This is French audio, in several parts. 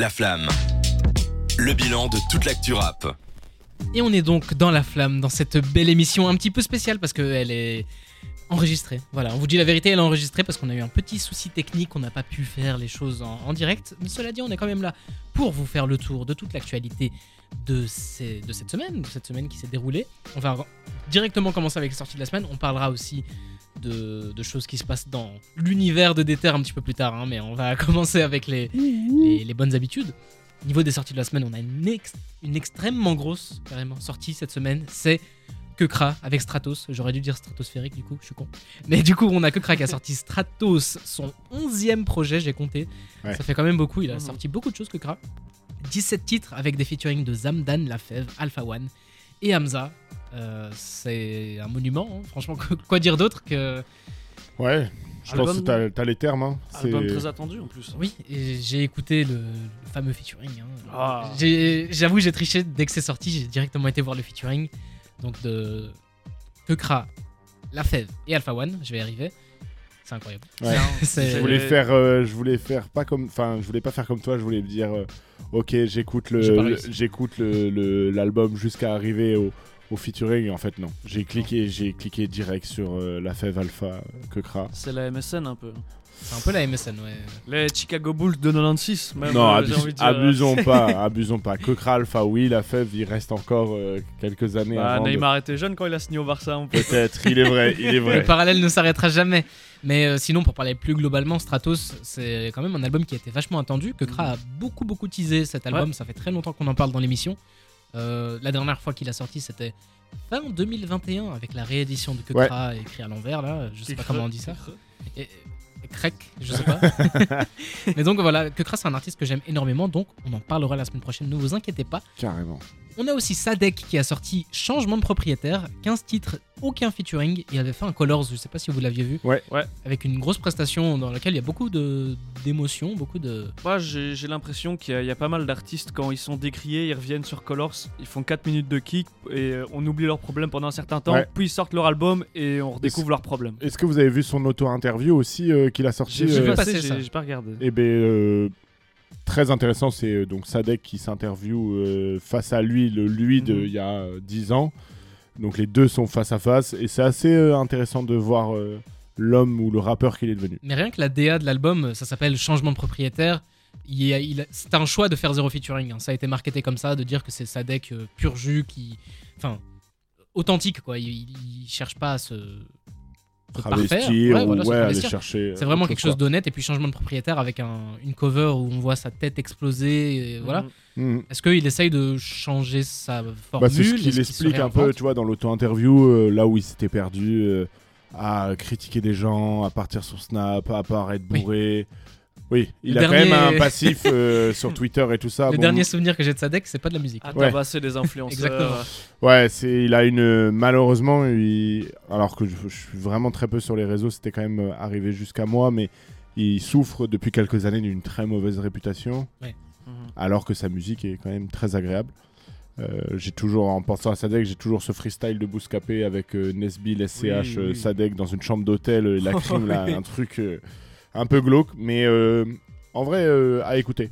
La Flamme. Le bilan de toute l'actu rap. Et on est donc dans la flamme, dans cette belle émission un petit peu spéciale parce qu'elle est enregistrée. Voilà, on vous dit la vérité, elle est enregistrée parce qu'on a eu un petit souci technique, on n'a pas pu faire les choses en, direct. Mais cela dit, on est quand même là pour vous faire le tour de toute l'actualité de cette semaine, de cette semaine qui s'est déroulée. On va directement commencer avec les sorties de la semaine. On parlera aussi de, de choses qui se passent dans l'univers de Déter un petit peu plus tard, hein, mais on va commencer avec les, les, les bonnes habitudes. Niveau des sorties de la semaine, on a une, ex- une extrêmement grosse carrément sortie cette semaine. C'est Kekra avec Stratos. J'aurais dû dire stratosphérique du coup, je suis con. Mais du coup, on a Kekra qui a sorti Stratos, son 11e projet, j'ai compté. Ouais. Ça fait quand même beaucoup. Il a Mhm. sorti beaucoup de choses, Kekra. 17 titres avec des featuring de Zamdan, Lafèvre, Alpha One et Hamza. Euh, c'est un monument, hein. franchement, quoi dire d'autre que. Ouais, je Album- pense que t'as- les termes. Hein. Album très attendu en plus. Oui, et j'ai écouté le, le fameux featuring. hein. Ah. J'avoue, j'ai triché dès que c'est sorti, j'ai directement été voir le featuring. Donc de Kekra, La Fève et Alpha One, je vais y arriver. C'est incroyable. Ouais. Je voulais faire, euh, je voulais faire pas comme, enfin, je voulais pas faire comme toi. Je voulais me dire, euh, ok, j'écoute le, j'écoute le- l'album jusqu'à arriver au, au featuring. En fait, non. J'ai cliqué, j'ai cliqué direct sur euh, la fève alpha euh, Kekra. C'est la MSN un peu. C'est un peu la MSN, ouais. Les Chicago Bulls de 96. Même, non, euh, abus- envie de dire. abusons pas, abusons pas. Kekra alpha, oui, la fève, il reste encore euh, quelques années Bah, avant. de- Neymar était jeune quand il a signé au Barça. Peut-être, il est vrai, il est Le vrai. parallèle ne s'arrêtera jamais. Mais euh, sinon, pour parler plus globalement, Stratos, c'est quand même un album qui a été vachement attendu. Que Kra a beaucoup, beaucoup teasé cet album. Ça fait très longtemps qu'on en parle dans l'émission. Euh, la dernière fois qu'il a sorti, c'était fin 2021 avec la réédition de Que Ouais. Écrit à l'envers. Là, je sais pas comment on dit ça. Et, je sais pas. Mais donc voilà, Que Kra, c'est un artiste que j'aime énormément. Donc on en parlera la semaine prochaine. Ne vous inquiétez pas. Carrément. On a aussi Sadek qui a sorti Changement de propriétaire, 15 titres, aucun featuring. Il avait fait un Colors, je sais pas si vous l'aviez vu. Ouais. Ouais. Avec une grosse prestation dans laquelle il y a beaucoup de d'émotions, beaucoup de. Moi, j'ai j'ai l'impression qu'il y, a- il y a pas mal d'artistes, quand ils sont décriés, ils reviennent sur Colors, ils font 4 minutes de kick et euh, on oublie leurs problèmes pendant un certain temps, Ouais. puis ils sortent leur album et on redécouvre leurs problèmes. Est-ce que vous avez vu son auto-interview aussi euh, qu'il a sorti J'ai euh, j'ai pas regardé. Eh ben, euh, très intéressant, c'est euh, donc Sadek qui s'interviewe euh, face à lui, le lui de Mhm. il y a euh, 10 ans. Donc les deux sont face à face et c'est assez euh, intéressant de voir euh, l'homme ou le rappeur qu'il est devenu. Mais rien que la DA de l'album, ça s'appelle Changement de propriétaire. Il il C'est un choix de faire zéro featuring. hein. Ça a été marketé comme ça, de dire que c'est Sadek euh, pur jus qui. Enfin, authentique quoi. Il, il cherche pas à se. Travestir Ouais, ou voilà, se ouais, aller chercher. euh, C'est vraiment quelque chose d'honnête. Et puis changement de propriétaire avec un- une cover où on voit sa tête exploser. Et voilà. Mhm. Mhm. Est-ce qu'il essaye de changer sa formule Bah, c'est ce qu'il explique un peu, tu vois, dans l'auto-interview, euh, là où il s'était perdu, euh, à critiquer des gens, à partir sur Snap, à paraître Oui. bourré. Oui, il Le a quand même un passif euh, sur Twitter et tout ça. Le Bon, dernier souvenir que j'ai de Sadek, c'est pas de la musique. À Ouais. tabasser des influenceurs. Exactement. Ouais, c'est, il a une. Malheureusement, il- alors que je, je suis vraiment très peu sur les réseaux, c'était quand même euh, arrivé jusqu'à moi, mais il souffre depuis quelques années d'une très mauvaise réputation, Mhm. alors que sa musique est quand même très agréable. Euh, j'ai toujours, en pensant à Sadek, j'ai toujours ce freestyle de Bouscapé avec euh, Nesbill, SCH, Oui, oui. Sadek dans une chambre d'hôtel, la crime, là, un truc euh, un peu glauque, mais euh, en vrai, euh, à écouter.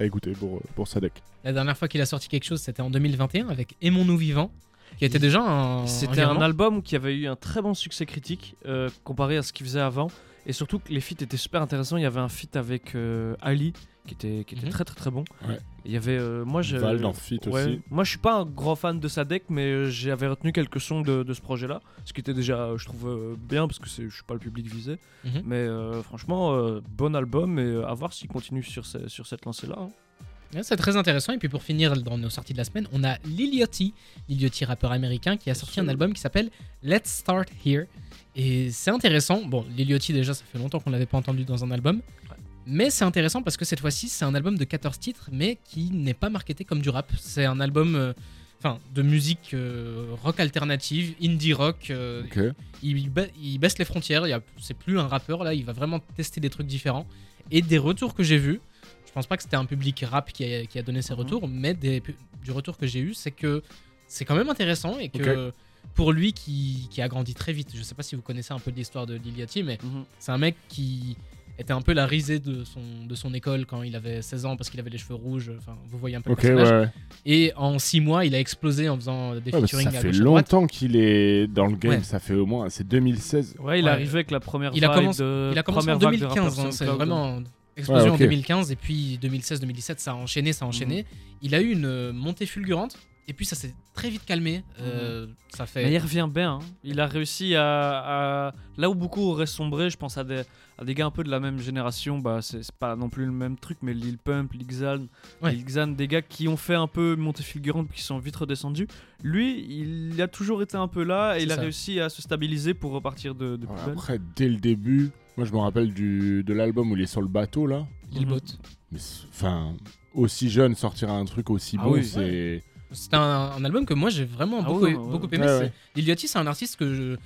À écouter pour, pour Sadek. La dernière fois qu'il a sorti quelque chose, c'était en 2021 avec Aimons-nous vivants, qui était déjà un. C'était un album qui avait eu un très bon succès critique euh, comparé à ce qu'il faisait avant. Et surtout que les feats étaient super intéressants. Il y avait un feat avec euh, Ali qui était, qui était Mhm. très très très bon. Ouais. Il y avait euh, moi je Val dans Fit ouais, aussi. Moi je suis pas un grand fan de Sadek mais euh, j'avais retenu quelques sons de, de ce projet là. Ce qui était déjà euh, je trouve euh, bien parce que je suis pas le public visé. Mhm. Mais euh, franchement bon album et à voir s'il continue sur, ce- sur cette lancée là. Ouais, C'est très intéressant. Et puis pour finir dans nos sorties de la semaine, on a Lil Yachty, Lil Yachty rappeur américain, qui a sorti un album qui s'appelle Let's Start Here. Et c'est intéressant. Bon, Lil Yachty déjà, ça fait longtemps qu'on l'avait pas entendu dans un album. Mais c'est intéressant parce que cette fois-ci, c'est un album de 14 titres, mais qui n'est pas marketé comme du rap. C'est un album euh, enfin, de musique euh, rock alternative, indie rock. euh, il, ba- il baisse les frontières. C'est plus un rappeur là. Il va vraiment tester des trucs différents. Et des retours que j'ai vus, je pense pas que c'était un public rap qui a, qui a donné ces Mhm. retours, mais des du retour que j'ai eu, c'est que c'est quand même intéressant et que pour lui qui, qui a grandi très vite, je sais pas si vous connaissez un peu l'histoire de Lil Yachty, mais Mhm. c'est un mec qui était un peu la risée de son, de son école quand il avait 16 ans parce qu'il avait les cheveux rouges. Enfin, vous voyez un peu le personnage. ouais. Et en 6 mois, il a explosé en faisant des Ouais, featuring ça à fait longtemps qu'il est dans le game. Ouais. Ça fait au moins. C'est 2016. Ouais, il Ouais. est arrivé avec la première Il a vague commencé- de Il a commencé en première vague de 2015, rappeurs hein, c'est vraiment explosion en 2015 et puis 2016-2017 ça a enchaîné, ça a enchaîné. Il a eu une montée fulgurante et puis ça s'est très vite calmé. Euh, Ça fait. Mais il revient bien. hein. Il a réussi à, à- Là où beaucoup auraient sombré, je pense à des, à des gars un peu de la même génération. Bah, c'est pas non plus le même truc, mais Lil Pump, Lil Xan, Ouais. Lil Xan, des gars qui ont fait un peu montée fulgurante puis qui sont vite redescendus. Lui, il a toujours été un peu là et il a ça. réussi à se stabiliser pour repartir de, de plus Ouais, belle. Après, dès le début, moi je me rappelle du, de l'album où il est sur le bateau là. Lil Mhm. Bot. Mais c'est- Enfin, aussi jeune, sortir un truc aussi Ah bon, oui. c'est. C'est un, un album que moi j'ai vraiment Ah beaucoup, ouais, ouais. beaucoup aimé. Ouais, c'est- ouais. Lil Yachty, c'est un artiste que je.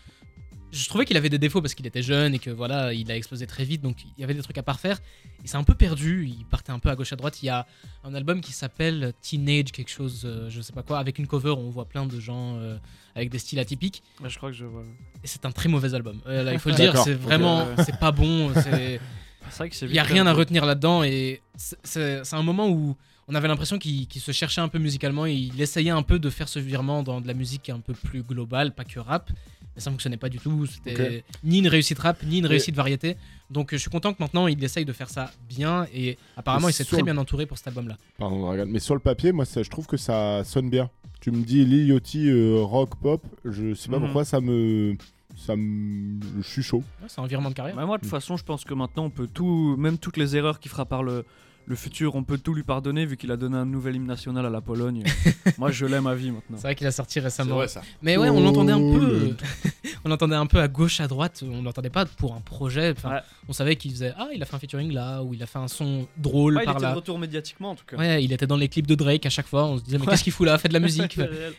Je trouvais qu'il avait des défauts parce qu'il était jeune et que voilà, il a explosé très vite, donc il y avait des trucs à parfaire. Il s'est un peu perdu, il partait un peu à gauche à droite. Il y a un album qui s'appelle Teenage quelque chose, euh, je sais pas quoi, avec une cover où on voit plein de gens euh, avec des styles atypiques. Ouais, je crois que je vois. Et c'est un très mauvais album. Euh, là, il faut le dire, c'est vraiment, c'est pas bon. c'est- C'est vrai que c'est Il y a rien à retenir là-dedans et c'est- c'est c'est un moment où on avait l'impression qu'il se cherchait un peu musicalement et il essayait un peu de faire ce virement dans de la musique un peu plus globale, pas que rap. Mais ça fonctionnait pas du tout. C'était ni une réussite rap, ni une réussite variété. Donc je suis content que maintenant il essaye de faire ça bien et apparemment il s'est très le- bien entouré pour cet album-là. Pardon. Mais sur le papier, moi ça- je trouve que ça sonne bien. Tu me dis Lil Yachty, euh, rock, pop, je sais pas Mhm. pourquoi ça me. Ça me. Je suis chaud. Ouais, c'est un virement de carrière. Bah, moi, de toute façon, je pense que maintenant, on peut tout, même toutes les erreurs qu'il fera par le, le futur, on peut tout lui pardonner vu qu'il a donné un nouvel hymne national à la Pologne. moi, je l'aime à vie maintenant. C'est vrai qu'il a sorti récemment. ça. Mais ouais, on l'entendait un Oh, peu. on l'entendait un peu à gauche, à droite. On l'entendait pas pour un projet. Enfin, Ouais. On savait qu'il faisait ah il a fait un featuring là ou il a fait un son drôle Ouais, il par était là. de retour médiatiquement en tout cas. Ouais, il était dans les clips de Drake à chaque fois. On se disait mais qu'est-ce qu'il fout là Fait de la musique.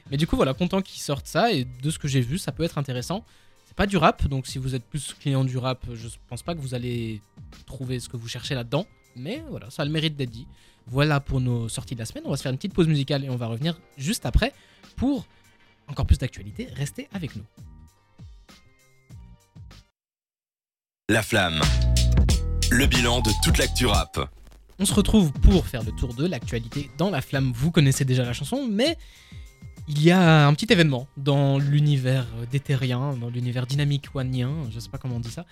Mais du coup voilà, content qu'il sorte ça et de ce que j'ai vu, ça peut être intéressant. C'est pas du rap, donc si vous êtes plus client du rap, je pense pas que vous allez trouver ce que vous cherchez là-dedans. Mais voilà, ça a le mérite d'être dit. Voilà pour nos sorties de la semaine. On va se faire une petite pause musicale et on va revenir juste après pour encore plus d'actualité. Restez avec nous. La flamme. Le bilan de toute l'actu rap. On se retrouve pour faire le tour de l'actualité dans la flamme. Vous connaissez déjà la chanson, mais il y a un petit événement dans l'univers d'éthérien, dans l'univers dynamique oneien, je sais pas comment on dit ça.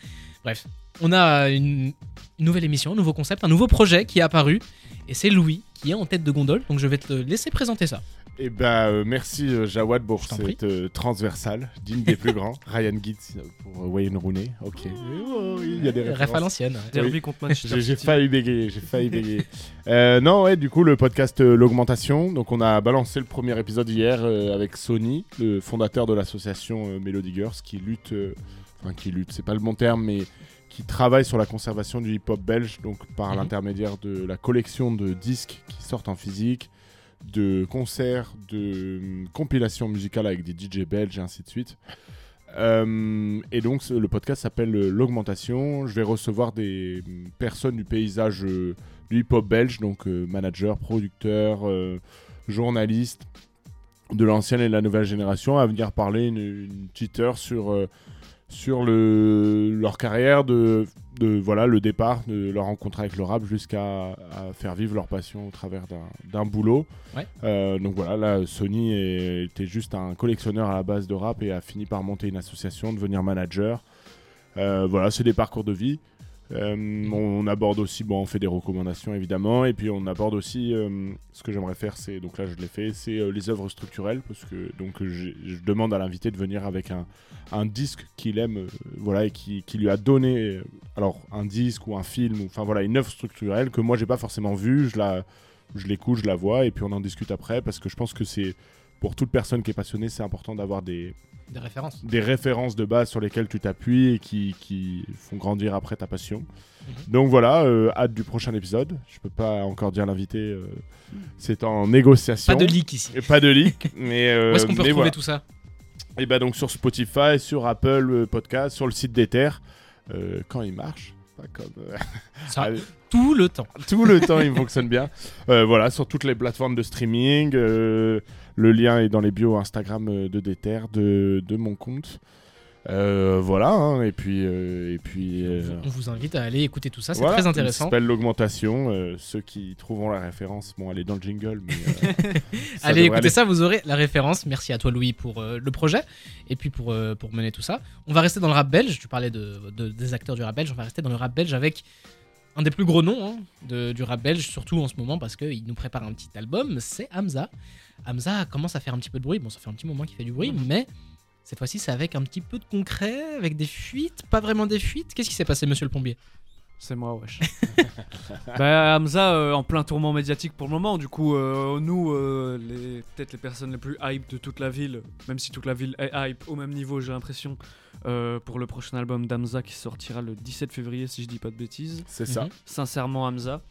Bref, on a une nouvelle émission, un nouveau concept, un nouveau projet qui est apparu, et c'est Louis qui est en tête de gondole, donc je vais te laisser présenter ça. Et bah, euh, merci euh, Jawad pour cette euh, transversale, digne des plus grands. Ryan Gitz pour Wayne Rooney. Ok. Oh, oui, il y a des Ref à références. l'ancienne. Derby contre Manchester J'ai failli bégayer, j'ai failli bégayer. Euh, non, ouais, du coup, le podcast euh, L'Augmentation. Donc, on a balancé le premier épisode hier euh, avec Sony, le fondateur de l'association euh, Melody Girls, qui lutte, euh, enfin, qui lutte, c'est pas le bon terme, mais qui travaille sur la conservation du hip-hop belge, donc par Mhm. l'intermédiaire de la collection de disques qui sortent en physique, de concerts, de hum, compilations musicales avec des DJ belges et ainsi de suite. Euh, et donc le podcast s'appelle euh, L'Augmentation. Je vais recevoir des hum, personnes du paysage euh, du hip-hop belge, donc euh, managers, producteurs, euh, journalistes de l'ancienne et de la nouvelle génération, à venir parler une, petite heure sur, sur le, leur carrière, de, de voilà, le départ, de leur rencontre avec le rap jusqu'à faire vivre leur passion au travers d'un- boulot. Ouais. Euh, donc voilà, là, Sony était juste un collectionneur à la base de rap et a fini par monter une association, devenir manager. Euh, voilà, c'est des parcours de vie. Euh, on aborde aussi, bon, on fait des recommandations évidemment, et puis on aborde aussi, euh, ce que j'aimerais faire, c'est, donc là je l'ai fait, c'est euh, les œuvres structurelles, parce que donc je demande à l'invité de venir avec un, un disque qu'il aime, voilà, et qui, qui lui a donné, alors un disque ou un film, enfin voilà, une œuvre structurelle que moi j'ai pas forcément vue, je la, je l'écoute, je la vois, et puis on en discute après, parce que je pense que c'est pour toute personne qui est passionnée, c'est important d'avoir des, Des références. des références de base sur lesquelles tu t'appuies et qui, qui font grandir après ta passion. Mhm. Donc voilà, euh, hâte du prochain épisode. Je peux pas encore dire l'invité, euh, c'est en négociation. Pas de leak ici. Et pas de leak, mais euh, Où est-ce qu'on peut retrouver voilà. tout ça? Et bah donc sur Spotify, sur Apple Podcast, sur le site d'Ether, quand il marche. Pas comme Ça, Tout le temps. tout le temps, il fonctionne bien. Voilà, sur toutes les plateformes de streaming. Le lien est dans les bios Instagram euh, de Déter, de, de mon compte. Euh, voilà, hein, et puis. euh, et puis euh, On vous invite à aller écouter tout ça, c'est voilà, très Ça intéressant. s'appelle l'augmentation. ceux qui trouveront la référence, bon, elle est dans le jingle, mais. ça Allez aller. ça, vous aurez la référence. Merci à toi Louis pour le projet et puis pour, pour mener tout ça. On va rester dans le rap belge, tu parlais de, de- des acteurs du rap belge, on va rester dans le rap belge avec un des plus gros noms hein, de- du rap belge, surtout en ce moment parce qu'il nous prépare un petit album, c'est Hamza. Hamza commence à faire un petit peu de bruit, bon ça fait un petit moment qu'il fait du bruit, mais cette fois-ci c'est avec un petit peu de concret, avec des fuites, pas vraiment des fuites. Qu'est-ce qui s'est passé monsieur le plombier C'est moi, wesh. bah, Hamza, euh, en plein tourment médiatique pour le moment. Du coup, euh, nous, euh, les- peut-être les personnes les plus hype de toute la ville, même si toute la ville est hype au même niveau, j'ai l'impression, euh, pour le prochain album d'Hamza qui sortira le 17 février, si je dis pas de bêtises. C'est ça. Mhm. Sincèrement, Hamza.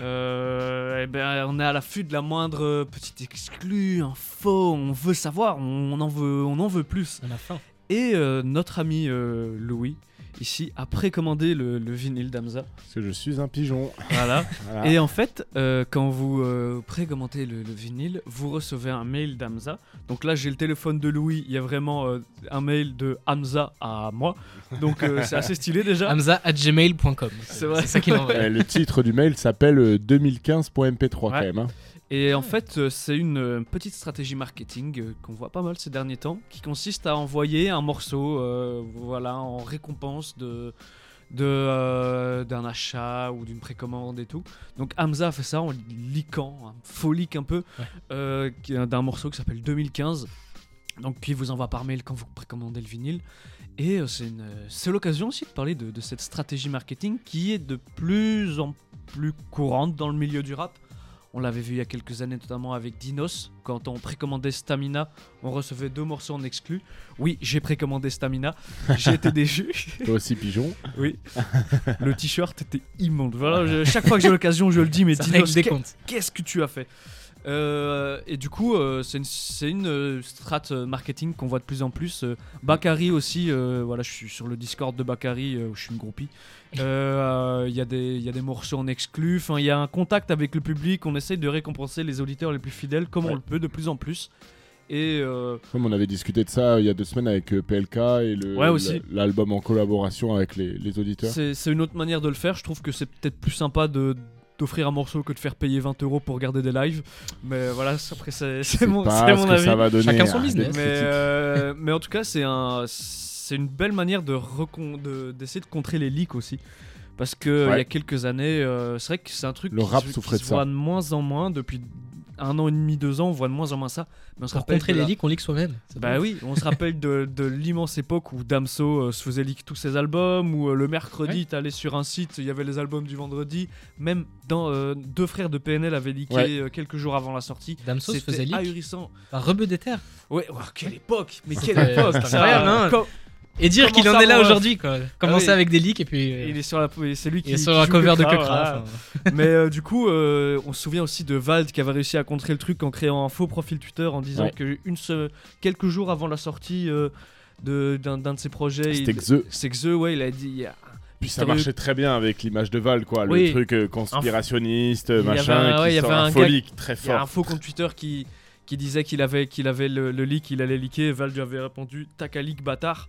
Euh, eh ben, on est à l'affût de la moindre petite exclue, info, on veut savoir, on en veut, on en veut plus. On a faim. Et euh, notre ami euh, Louis, ici, a précommandé le, le vinyle d'Hamza. Parce que je suis un pigeon. Voilà. Voilà. Et en fait, euh, quand vous euh, précommandez le, le vinyle, vous recevez un mail d'Hamza. Donc là, j'ai le téléphone de Louis. Il y a vraiment euh, un mail de Hamza à moi. Donc euh, c'est assez stylé déjà. Hamza at gmail.com. C'est vrai. C'est ça qu'il envoie. Euh, le titre du mail s'appelle euh, 2015.mp3 quand Ouais. même. hein. Et en fait, euh, c'est une euh, petite stratégie marketing euh, qu'on voit pas mal ces derniers temps, qui consiste à envoyer un morceau, euh, voilà, en récompense de euh, d'un achat ou d'une précommande et tout. Donc Hamza a fait ça en leakant, un faux leak un peu, Ouais. euh, d'un morceau qui s'appelle 2015. Donc qui vous envoie par mail quand vous précommandez le vinyle. Et c'est, une, c'est l'occasion aussi de parler de, de cette stratégie marketing qui est de plus en plus courante dans le milieu du rap. On l'avait vu il y a quelques années, notamment avec Dinos. Quand on précommandait Stamina, on recevait deux morceaux en exclu. Oui, j'ai précommandé Stamina. J'ai été déçu. Toi aussi pigeon. Oui. Le t-shirt était immonde. Voilà, je- chaque fois que j'ai l'occasion, je le dis, mais Ça Dinos, qu'est-ce que tu as fait? Euh, et du coup, euh, c'est une, une euh, strat marketing qu'on voit de plus en plus. Bakary aussi, voilà, je suis sur le Discord de Bakary, où je suis une groupie. Il y, a des- il y a des morceaux en exclu, il y a un contact avec le public, on essaye de récompenser les auditeurs les plus fidèles comme Ouais. on le peut de plus en plus. Et euh, Comme on avait discuté de ça il y a deux semaines avec PLK et Ouais, l'album en collaboration avec les, les auditeurs. c'est une autre manière de le faire. Je trouve que c'est peut-être plus sympa de d'offrir un morceau que de faire payer 20 euros pour regarder des lives. Mais voilà, après c'est mon, pas c'est ce mon que avis. ça va donner. Chacun son business. Mais, euh, mais en tout cas, c'est un, c'est une belle manière de recon- de- d'essayer de, contrer les leaks aussi. Parce que euh, il y a quelques années, euh, c'est vrai que c'est un truc Le qui, rap qui se de voit de moins en moins depuis un an et demi, deux ans, on voit de moins en moins ça. Mais on se rappelle contrer les la- leaks, on leak soi-même. C'est Bah bon. oui, on se rappelle de, de l'immense époque où Damso euh, se faisait leak tous ses albums, où euh, le mercredi, Ouais. t'allais sur un site, il y avait les albums du vendredi. Même dans euh, deux frères de PNL avaient leaké Ouais. euh, quelques jours avant la sortie. Damso se faisait C'était leak ahurissant. par Rebeu des terres. Ouais, oh, quelle époque Mais quelle époque ça, incroyable, hein. Et dire qu'il en est là aujourd'hui, quoi. Commencer oui. avec des leaks et puis. euh, Il est sur la, c'est lui qui il est sur la cover de voilà. enfin. Mais euh, du coup, euh, on se souvient aussi de Vald qui avait réussi à contrer le truc en créant un faux profil Twitter en disant Ouais. que une se- quelques jours avant la sortie euh, de- d'un d'un de ses projets, C'était il- Xe. c'est que The, ouais, il a dit. il Puis ça marchait très bien avec l'image de Val, quoi. Oui. Le truc conspirationniste, y machin, avait un- ouais, il y qui avait sort un un gars- folique très Il y a un fort. faux compte Twitter qui, qui disait qu'il avait, qu'il avait le, le leak, il allait leaker. Val lui avait répondu Tac à leak, bâtard.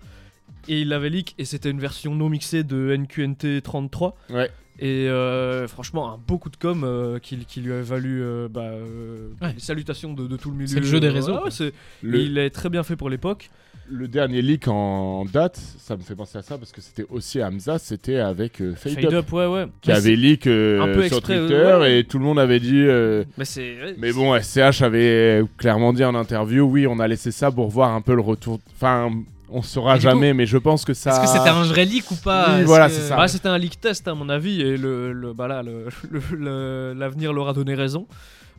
Et il l'avait leak, et c'était une version non mixée de NQNT 33. Ouais. Et euh, franchement, un beau coup de com euh, qui, qui lui a valu euh, bah, euh, Ouais. les salutations de, de tout le milieu. C'est le jeu des réseaux, ouais, c'est- Le, Il est très bien fait pour l'époque. le dernier leak en date, ça me fait penser à ça parce que c'était aussi Hamza, c'était avec euh, Fade, Fade Up, up, ouais, ouais. qui Mais avait leak euh, un peu sur exprès, Twitter euh, ouais. et tout le monde avait dit. euh, Mais ouais, Mais bon, SCH avait clairement dit en interview, oui, on a laissé ça pour voir un peu le retour. Enfin, on saura jamais, mais je pense que ça. Est-ce que c'était un vrai leak ou pas Oui, Est-ce voilà, que- c'est ça. Bah, c'était un leak test à mon avis et le, le- bah là, le- le- le- l'avenir leur a donné raison.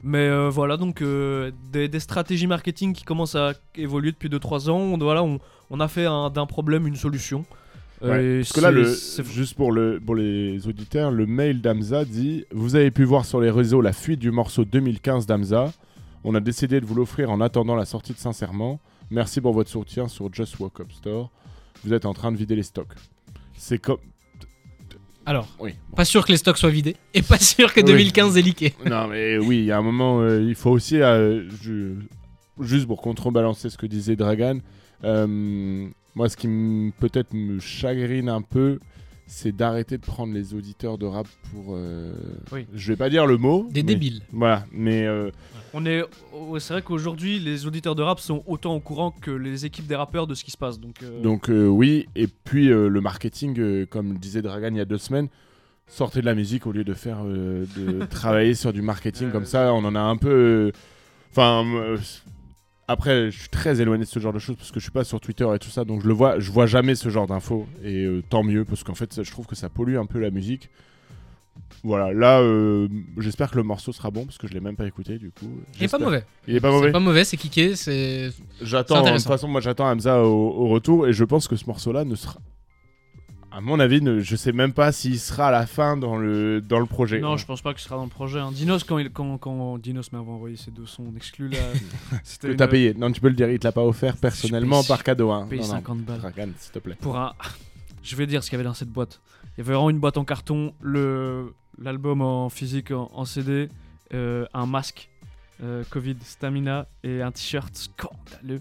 Mais euh, voilà donc euh, des, des stratégies marketing qui commencent à évoluer depuis 2-3 ans. On, voilà, on, on a fait un- d'un problème une solution. Ouais, Parce que là, le, juste pour, le, pour les auditeurs, le mail d'Amza dit Vous avez pu voir sur les réseaux la fuite du morceau 2015 d'Amza. On a décidé de vous l'offrir en attendant la sortie de Sincèrement. Merci pour votre soutien sur Just Walk Up Store. Vous êtes en train de vider les stocks. C'est comme. Alors, Oui. bon. pas sûr que les stocks soient vidés et pas sûr que Oui. 2015 est leaké. non, mais oui, il y a un moment, euh, il faut aussi. euh, je- Juste pour contrebalancer ce que disait Dragan. euh, Moi, ce qui peut-être me chagrine un peu, c'est d'arrêter de prendre les auditeurs de rap pour. euh, Oui. Je vais pas dire le mot. Des mais- débiles. Voilà, mais euh, On est, oh, c'est vrai qu'aujourd'hui, les auditeurs de rap sont autant au courant que les équipes des rappeurs de ce qui se passe. Donc, euh, donc euh, oui. Et puis euh, le marketing, euh, comme le disait Dragan il y a deux semaines, sortez de la musique au lieu de faire euh, de travailler sur du marketing Euh, comme ça. On en a un peu. euh, Enfin. Après, je suis très éloigné de ce genre de choses parce que je suis pas sur Twitter et tout ça, donc je le vois, je vois jamais ce genre d'infos et euh, tant mieux parce qu'en fait, ça- je trouve que ça pollue un peu la musique. Voilà, là, euh, j'espère que le morceau sera bon parce que je l'ai même pas écouté du coup. Il est pas mauvais. Il est pas C'est mauvais. pas mauvais, c'est kické, c'est. J'attends. C'est De toute façon, moi, j'attends Hamza au, au retour et je pense que ce morceau-là ne sera. À mon avis, ne- je sais même pas s'il sera à la fin dans le dans le projet. non, je pense pas que ce sera dans le projet. hein. Dinos, quand, il, quand, quand Dinos m'avait envoyé ces deux sons exclus là, une- t'as payé. Non, tu peux le dire. Il te l'a pas offert personnellement par cadeau. Hein. non. 50 balles. Dragan, s'il te plaît. pour un. Je vais dire ce qu'il y avait dans cette boîte. Il y avait vraiment une boîte en carton, le l'album en physique en, en CD, euh, un masque euh, Covid Stamina et un t-shirt scandaleux.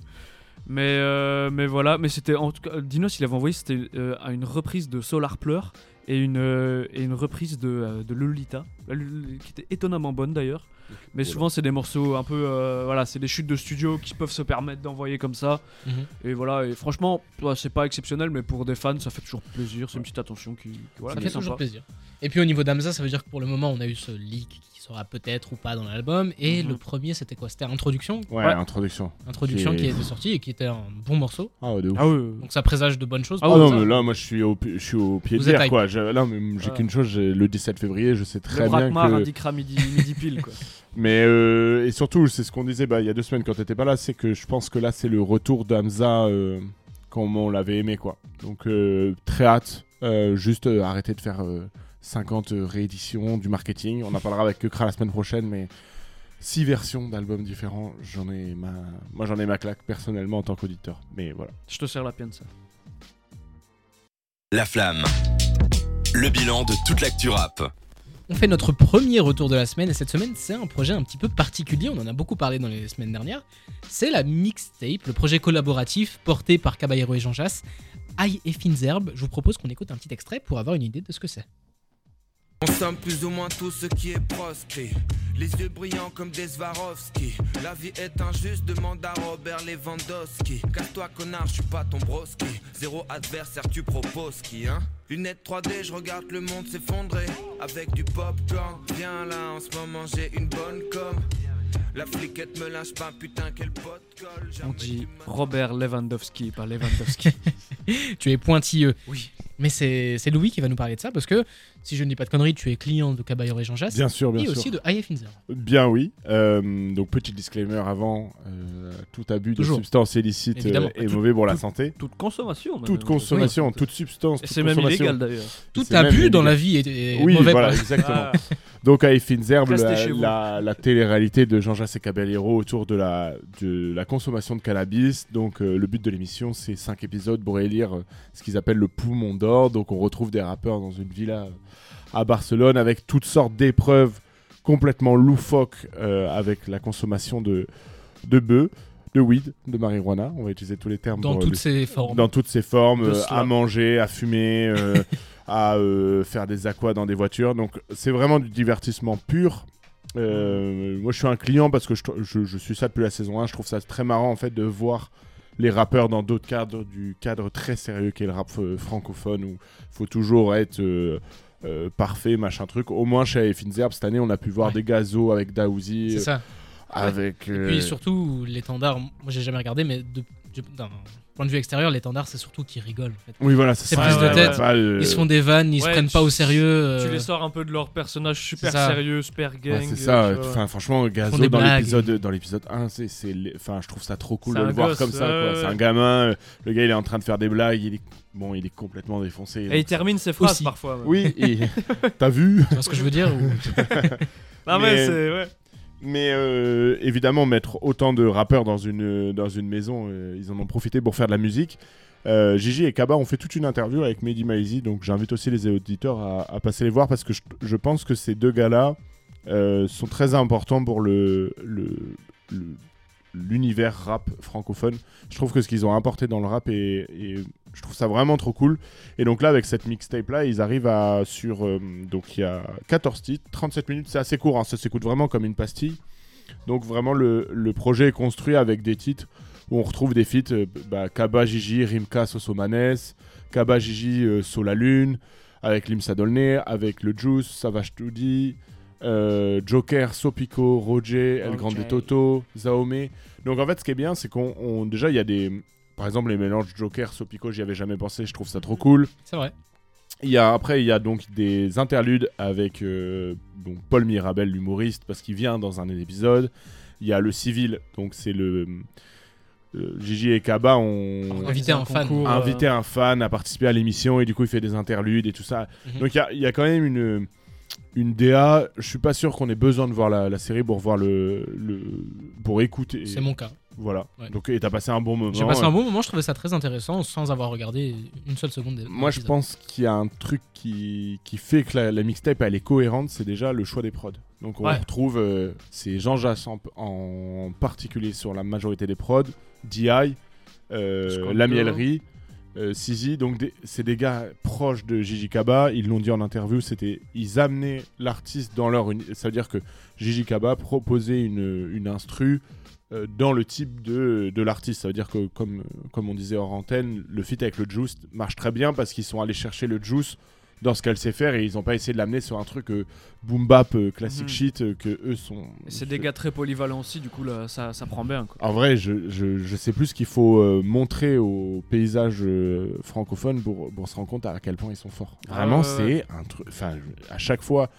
Mais euh, mais voilà, mais c'était en tout cas Dinos il avait envoyé c'était euh, à une reprise de Solar Pleur et une euh, et une reprise de, de Lolita qui était étonnamment bonne d'ailleurs. Mais Voilà. souvent c'est des morceaux un peu voilà, c'est des chutes de studio qui peuvent se permettre d'envoyer comme ça. Mhm. Et voilà, et franchement, ouais, c'est pas exceptionnel, mais pour des fans, ça fait toujours plaisir. C'est une petite attention qui, qui- voilà, ça fait sympa. toujours plaisir. Et puis au niveau d'Amza, ça veut dire que pour le moment, on a eu ce leak qui sera peut-être ou pas dans l'album. Et Mhm. le premier, c'était quoi? C'était Introduction? Ouais, Ouais. introduction. Introduction Qui qui, est- était sorti et qui était un bon morceau. Ah, ouais, de ouf. Ah ouais. Donc ça présage de bonnes choses. Ah non, ça. mais là, moi, je suis au, pi- je suis au pied de Vous guerre, hype. quoi. Là, mais j'ai qu'une chose, le 17 février, je sais Le très bien que... indiquera midi, midi pile, quoi. Mais euh, et surtout, c'est ce qu'on disait bah, il y a deux semaines quand t'étais pas là, c'est que je pense que là c'est le retour d'Hamza euh, comme on l'avait aimé quoi. Donc euh, très hâte, Euh, juste euh, arrêter de faire euh, 50 rééditions du marketing. On en parlera avec Kekra la semaine prochaine, mais six versions d'albums différents, j'en ai ma, moi j'en ai ma claque personnellement en tant qu'auditeur. Mais voilà. Je te sers la pienne, ça. La flamme. Le bilan de toute l'actu rap. On fait notre premier retour de la semaine et cette semaine c'est un projet un petit peu particulier, on en a beaucoup parlé dans les semaines dernières. C'est la mixtape, le projet collaboratif porté par Caballero et Jean Jass, Aïe et Fines Herbes. Je vous propose qu'on écoute un petit extrait pour avoir une idée de ce que c'est. On somme plus ou moins tout ce qui est proscrit. Les yeux brillants comme des Swarovski. La vie est injuste, demande à Robert Lewandowski. Casse-toi, connard, je suis pas ton broski. Zéro adversaire, tu proposes qui, hein? Lunettes 3D, je regarde le monde s'effondrer. Avec du popcorn, viens là, en ce moment j'ai une bonne com. La fliquette me lâche pas, putain, quel pote colle. On dit Robert Lewandowski, pas Lewandowski. Tu es pointilleux. oui. Mais c'est Louis qui va nous parler de ça parce que, si je ne dis pas de conneries, tu es client de Caballero et Jean Jass Bien sûr, bien et sûr. aussi de Fines Herbes. Bien oui. Euh, donc petit disclaimer avant, euh, tout abus Toujours. de substances illicites Évidemment. euh, est Tout- mauvais pour la santé. Toute consommation. même. Toute consommation, Oui. toute substance, c'est même illégal d'ailleurs. Tout abus dans la vie est, est Oui, mauvais. voilà, exactement. Ah, Donc à Restez la, la, la télé-réalité de Jean-Jacques et Caballero autour de la, de la consommation de cannabis. Donc euh, le but de l'émission, c'est cinq épisodes pour élire euh, ce qu'ils appellent le poumon d'or. Donc on retrouve des rappeurs dans une villa euh, à Barcelone avec toutes sortes d'épreuves complètement loufoques euh, avec la consommation de, de bœufs, de weed, de marijuana. On va utiliser tous les termes Dans pour toutes le- ses formes. dans toutes ses formes, euh, à manger, à fumer, euh, à euh, faire des aquas dans des voitures. Donc c'est vraiment du divertissement pur. Euh, moi je suis un client parce que je, je- je suis ça depuis la saison 1. Je trouve ça très marrant en fait de voir les rappeurs dans d'autres cadres, du cadre très sérieux qu'est le rap euh, francophone où il faut toujours être euh, euh, parfait, machin truc. Au moins chez Finzerb cette année on a pu voir Ouais. des gazos avec Daouzi, C'est ça. avec... Et euh, puis surtout, l'étendard, moi j'ai jamais regardé, mais de- point de vue extérieur, l'étendard c'est surtout qu'ils rigolent. En fait. Oui voilà, c'est ça. de Ouais, tête. ouais, euh, Ils se font des vannes, ils se prennent pas au sérieux. euh, Tu les sors un peu de leur personnage super sérieux, super gang. Ouais, c'est ça. euh. Enfin, franchement, Gazo dans l'épisode dans l'épisode 1, c'est enfin, je trouve ça trop cool de le voir gosse, comme ça. C'est un gamin. euh, Le gars, il est en train de faire des blagues. Il est bon, il est complètement défoncé. Et il donc termine ses phrases Aussi. parfois. ouais. Oui. et- T'as vu Tu vois ce que je veux dire ou- Ah mais Mais- c'est ouais. Mais euh, évidemment, mettre autant de rappeurs dans une dans une maison, euh, ils en ont profité pour faire de la musique. Euh, Gigi et Kaba ont fait toute une interview avec Mehdi Maizi, donc j'invite aussi les auditeurs à, passer les voir parce que je, pense que ces deux gars-là euh, sont très importants pour le, l'univers rap francophone. Je trouve que ce qu'ils ont apporté dans le rap est Je trouve ça vraiment trop cool. Et donc là, avec cette mixtape là, ils arrivent à sur euh, donc il y a 14 titres, 37 minutes, c'est assez court, hein, ça s'écoute vraiment comme une pastille. Donc vraiment le, le projet est construit avec des titres où on retrouve des feats euh, bah, Kaba Gigi, Rimka Sosomanes, Kaba Gigi euh, Sola Lune, avec Lim Sadolné, avec le Juice, Savage Tudi, euh, Joker, Sopico, Roger, El. Grande Toto, Zaome. Donc en fait, ce qui est bien, c'est qu'on on- déjà il y a des par exemple les mélanges Joker, Sopico, j'y avais jamais pensé, je trouve ça trop cool. C'est vrai. Il y a, après, il y a donc des interludes avec euh, Paul Mirabel, l'humoriste, parce qu'il vient dans un épisode. Il y a le civil, donc c'est le. euh, Gigi et Kaba ont Invité un fan. concours, euh, invité un fan à participer à l'émission et du coup il fait des interludes et tout ça. Mhm. Donc il y a, il y a quand même une, une DA. Je suis pas sûr qu'on ait besoin de voir la, la série pour voir le, le pour écouter. C'est mon cas. Voilà. Ouais. Donc et t'as passé un bon moment. J'ai passé un bon moment, je trouvais ça très intéressant sans avoir regardé une seule seconde. des- Moi, je pense qu'il y a un truc qui, qui fait que la, la mixtape elle est cohérente, c'est déjà le choix des prods. Donc on Ouais. retrouve euh, c'est Jean Jass en, en particulier sur la majorité des prods, DI, euh. La Mielerie, euh, Sizi. Donc c'est des gars proches de Gigi Kaba. Ils l'ont dit en interview, c'était ils amenaient l'artiste dans leur. Ça veut dire que Gigi Kaba proposait une, une instru. Euh, dans le type de, de l'artiste, ça veut dire que comme, comme on disait hors antenne, le feat avec le Juice marche très bien parce qu'ils sont allés chercher le Juice dans ce qu'elle sait faire et ils n'ont pas essayé de l'amener sur un truc euh, boom bap euh, classic Mhm. shit euh, que eux sont. C'est des gars très polyvalents aussi, du coup là, ça, ça prend bien. Quoi. En vrai, je, je, je sais plus ce qu'il faut montrer au paysage francophone pour, pour se rendre compte à quel point ils sont forts. Ah Vraiment, c'est un truc. Enfin, à chaque fois,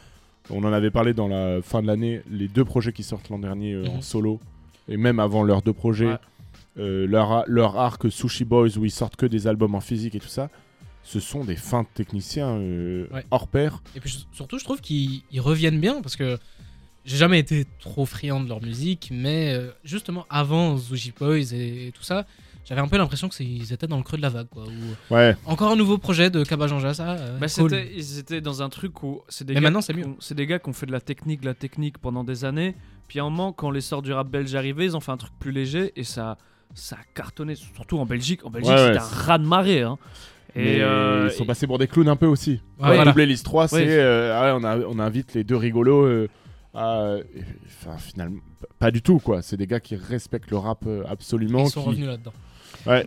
on en avait parlé dans la fin de l'année, les deux projets qui sortent l'an dernier en Mhm. solo, et même avant leurs deux projets, Ouais. euh, leur, leur arc Sushi Boys où ils sortent que des albums en physique et tout ça, ce sont des fins de techniciens euh, Ouais. hors pair. Et puis surtout, je trouve qu'ils ils reviennent bien parce que j'ai jamais été trop friand de leur musique, mais euh, justement avant Zuji Boys et, tout ça, j'avais un peu l'impression qu'ils étaient dans le creux de la vague. Quoi, où- Ouais, Encore un nouveau projet de Kaba Jean Jassa. euh, Bah, cool. c'était- ils étaient dans un truc où c'est des Mais gars maintenant, c'est qui mieux. ont- c'est des gars qui ont fait de la technique, de la technique pendant des années. Puis à un moment, quand les sorts du rap belge arrivaient, ils ont fait un truc plus léger et ça, ça a cartonné, surtout en Belgique. En Belgique, Ouais, c'était ouais, un raz de marée. Hein. Et euh, ils sont passés pour des clowns un peu aussi. Ouais, Ouais, voilà. Double Hélice 3, c'est euh, ah ouais, on, a- on invite les deux rigolos euh, à. Enfin, finalement, pas du tout quoi. C'est des gars qui respectent le rap absolument. Ils sont qui- revenus là-dedans.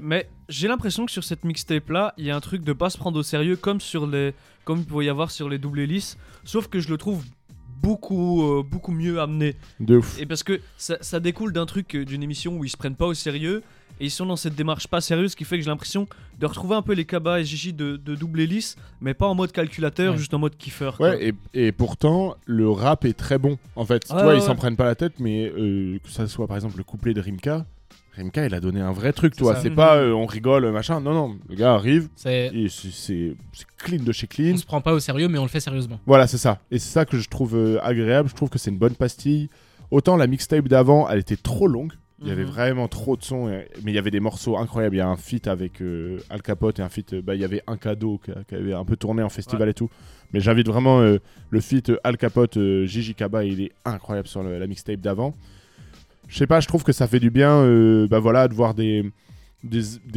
Mais j'ai l'impression que sur cette mixtape là, il y a un truc de pas se prendre au sérieux comme sur les comme il pourrait y avoir sur les double hélices, sauf que je le trouve beaucoup euh, beaucoup mieux amené De ouf. et parce que ça, ça découle d'un truc euh, d'une émission où ils se prennent pas au sérieux et ils sont dans cette démarche pas sérieuse qui fait que j'ai l'impression de retrouver un peu les Kaba et Gigi de, de double hélice mais pas en mode calculateur Ouais. juste en mode kiffeur quoi. Ouais, et, et pourtant, le rap est très bon. En fait, tu Ouais, vois, ouais, ils s'en ouais. prennent pas la tête, mais euh, que ça soit par exemple le couplet de Rimka, Rimka, il a donné un vrai truc, toi. C'est Mhm. pas euh, on rigole, machin. Non, non, le gars arrive, C'est- clean de chez clean. On se prend pas au sérieux, mais on le fait sérieusement. Voilà, c'est ça. Et c'est ça que je trouve euh, agréable. Je trouve que c'est une bonne pastille. Autant la mixtape d'avant, elle était trop longue. Il y avait Mhm. vraiment trop de sons, mais il y avait des morceaux incroyables. Il y a un feat avec euh, Al Capote et un feat. bah, il y avait un cadeau qui, qui avait un peu tourné en festival et tout. Mais j'invite vraiment euh, le feat Al Capote, euh, Gigi Kaba, il est incroyable sur le- la mixtape d'avant. Je sais pas, je trouve que ça fait du bien, euh, bah de voir des,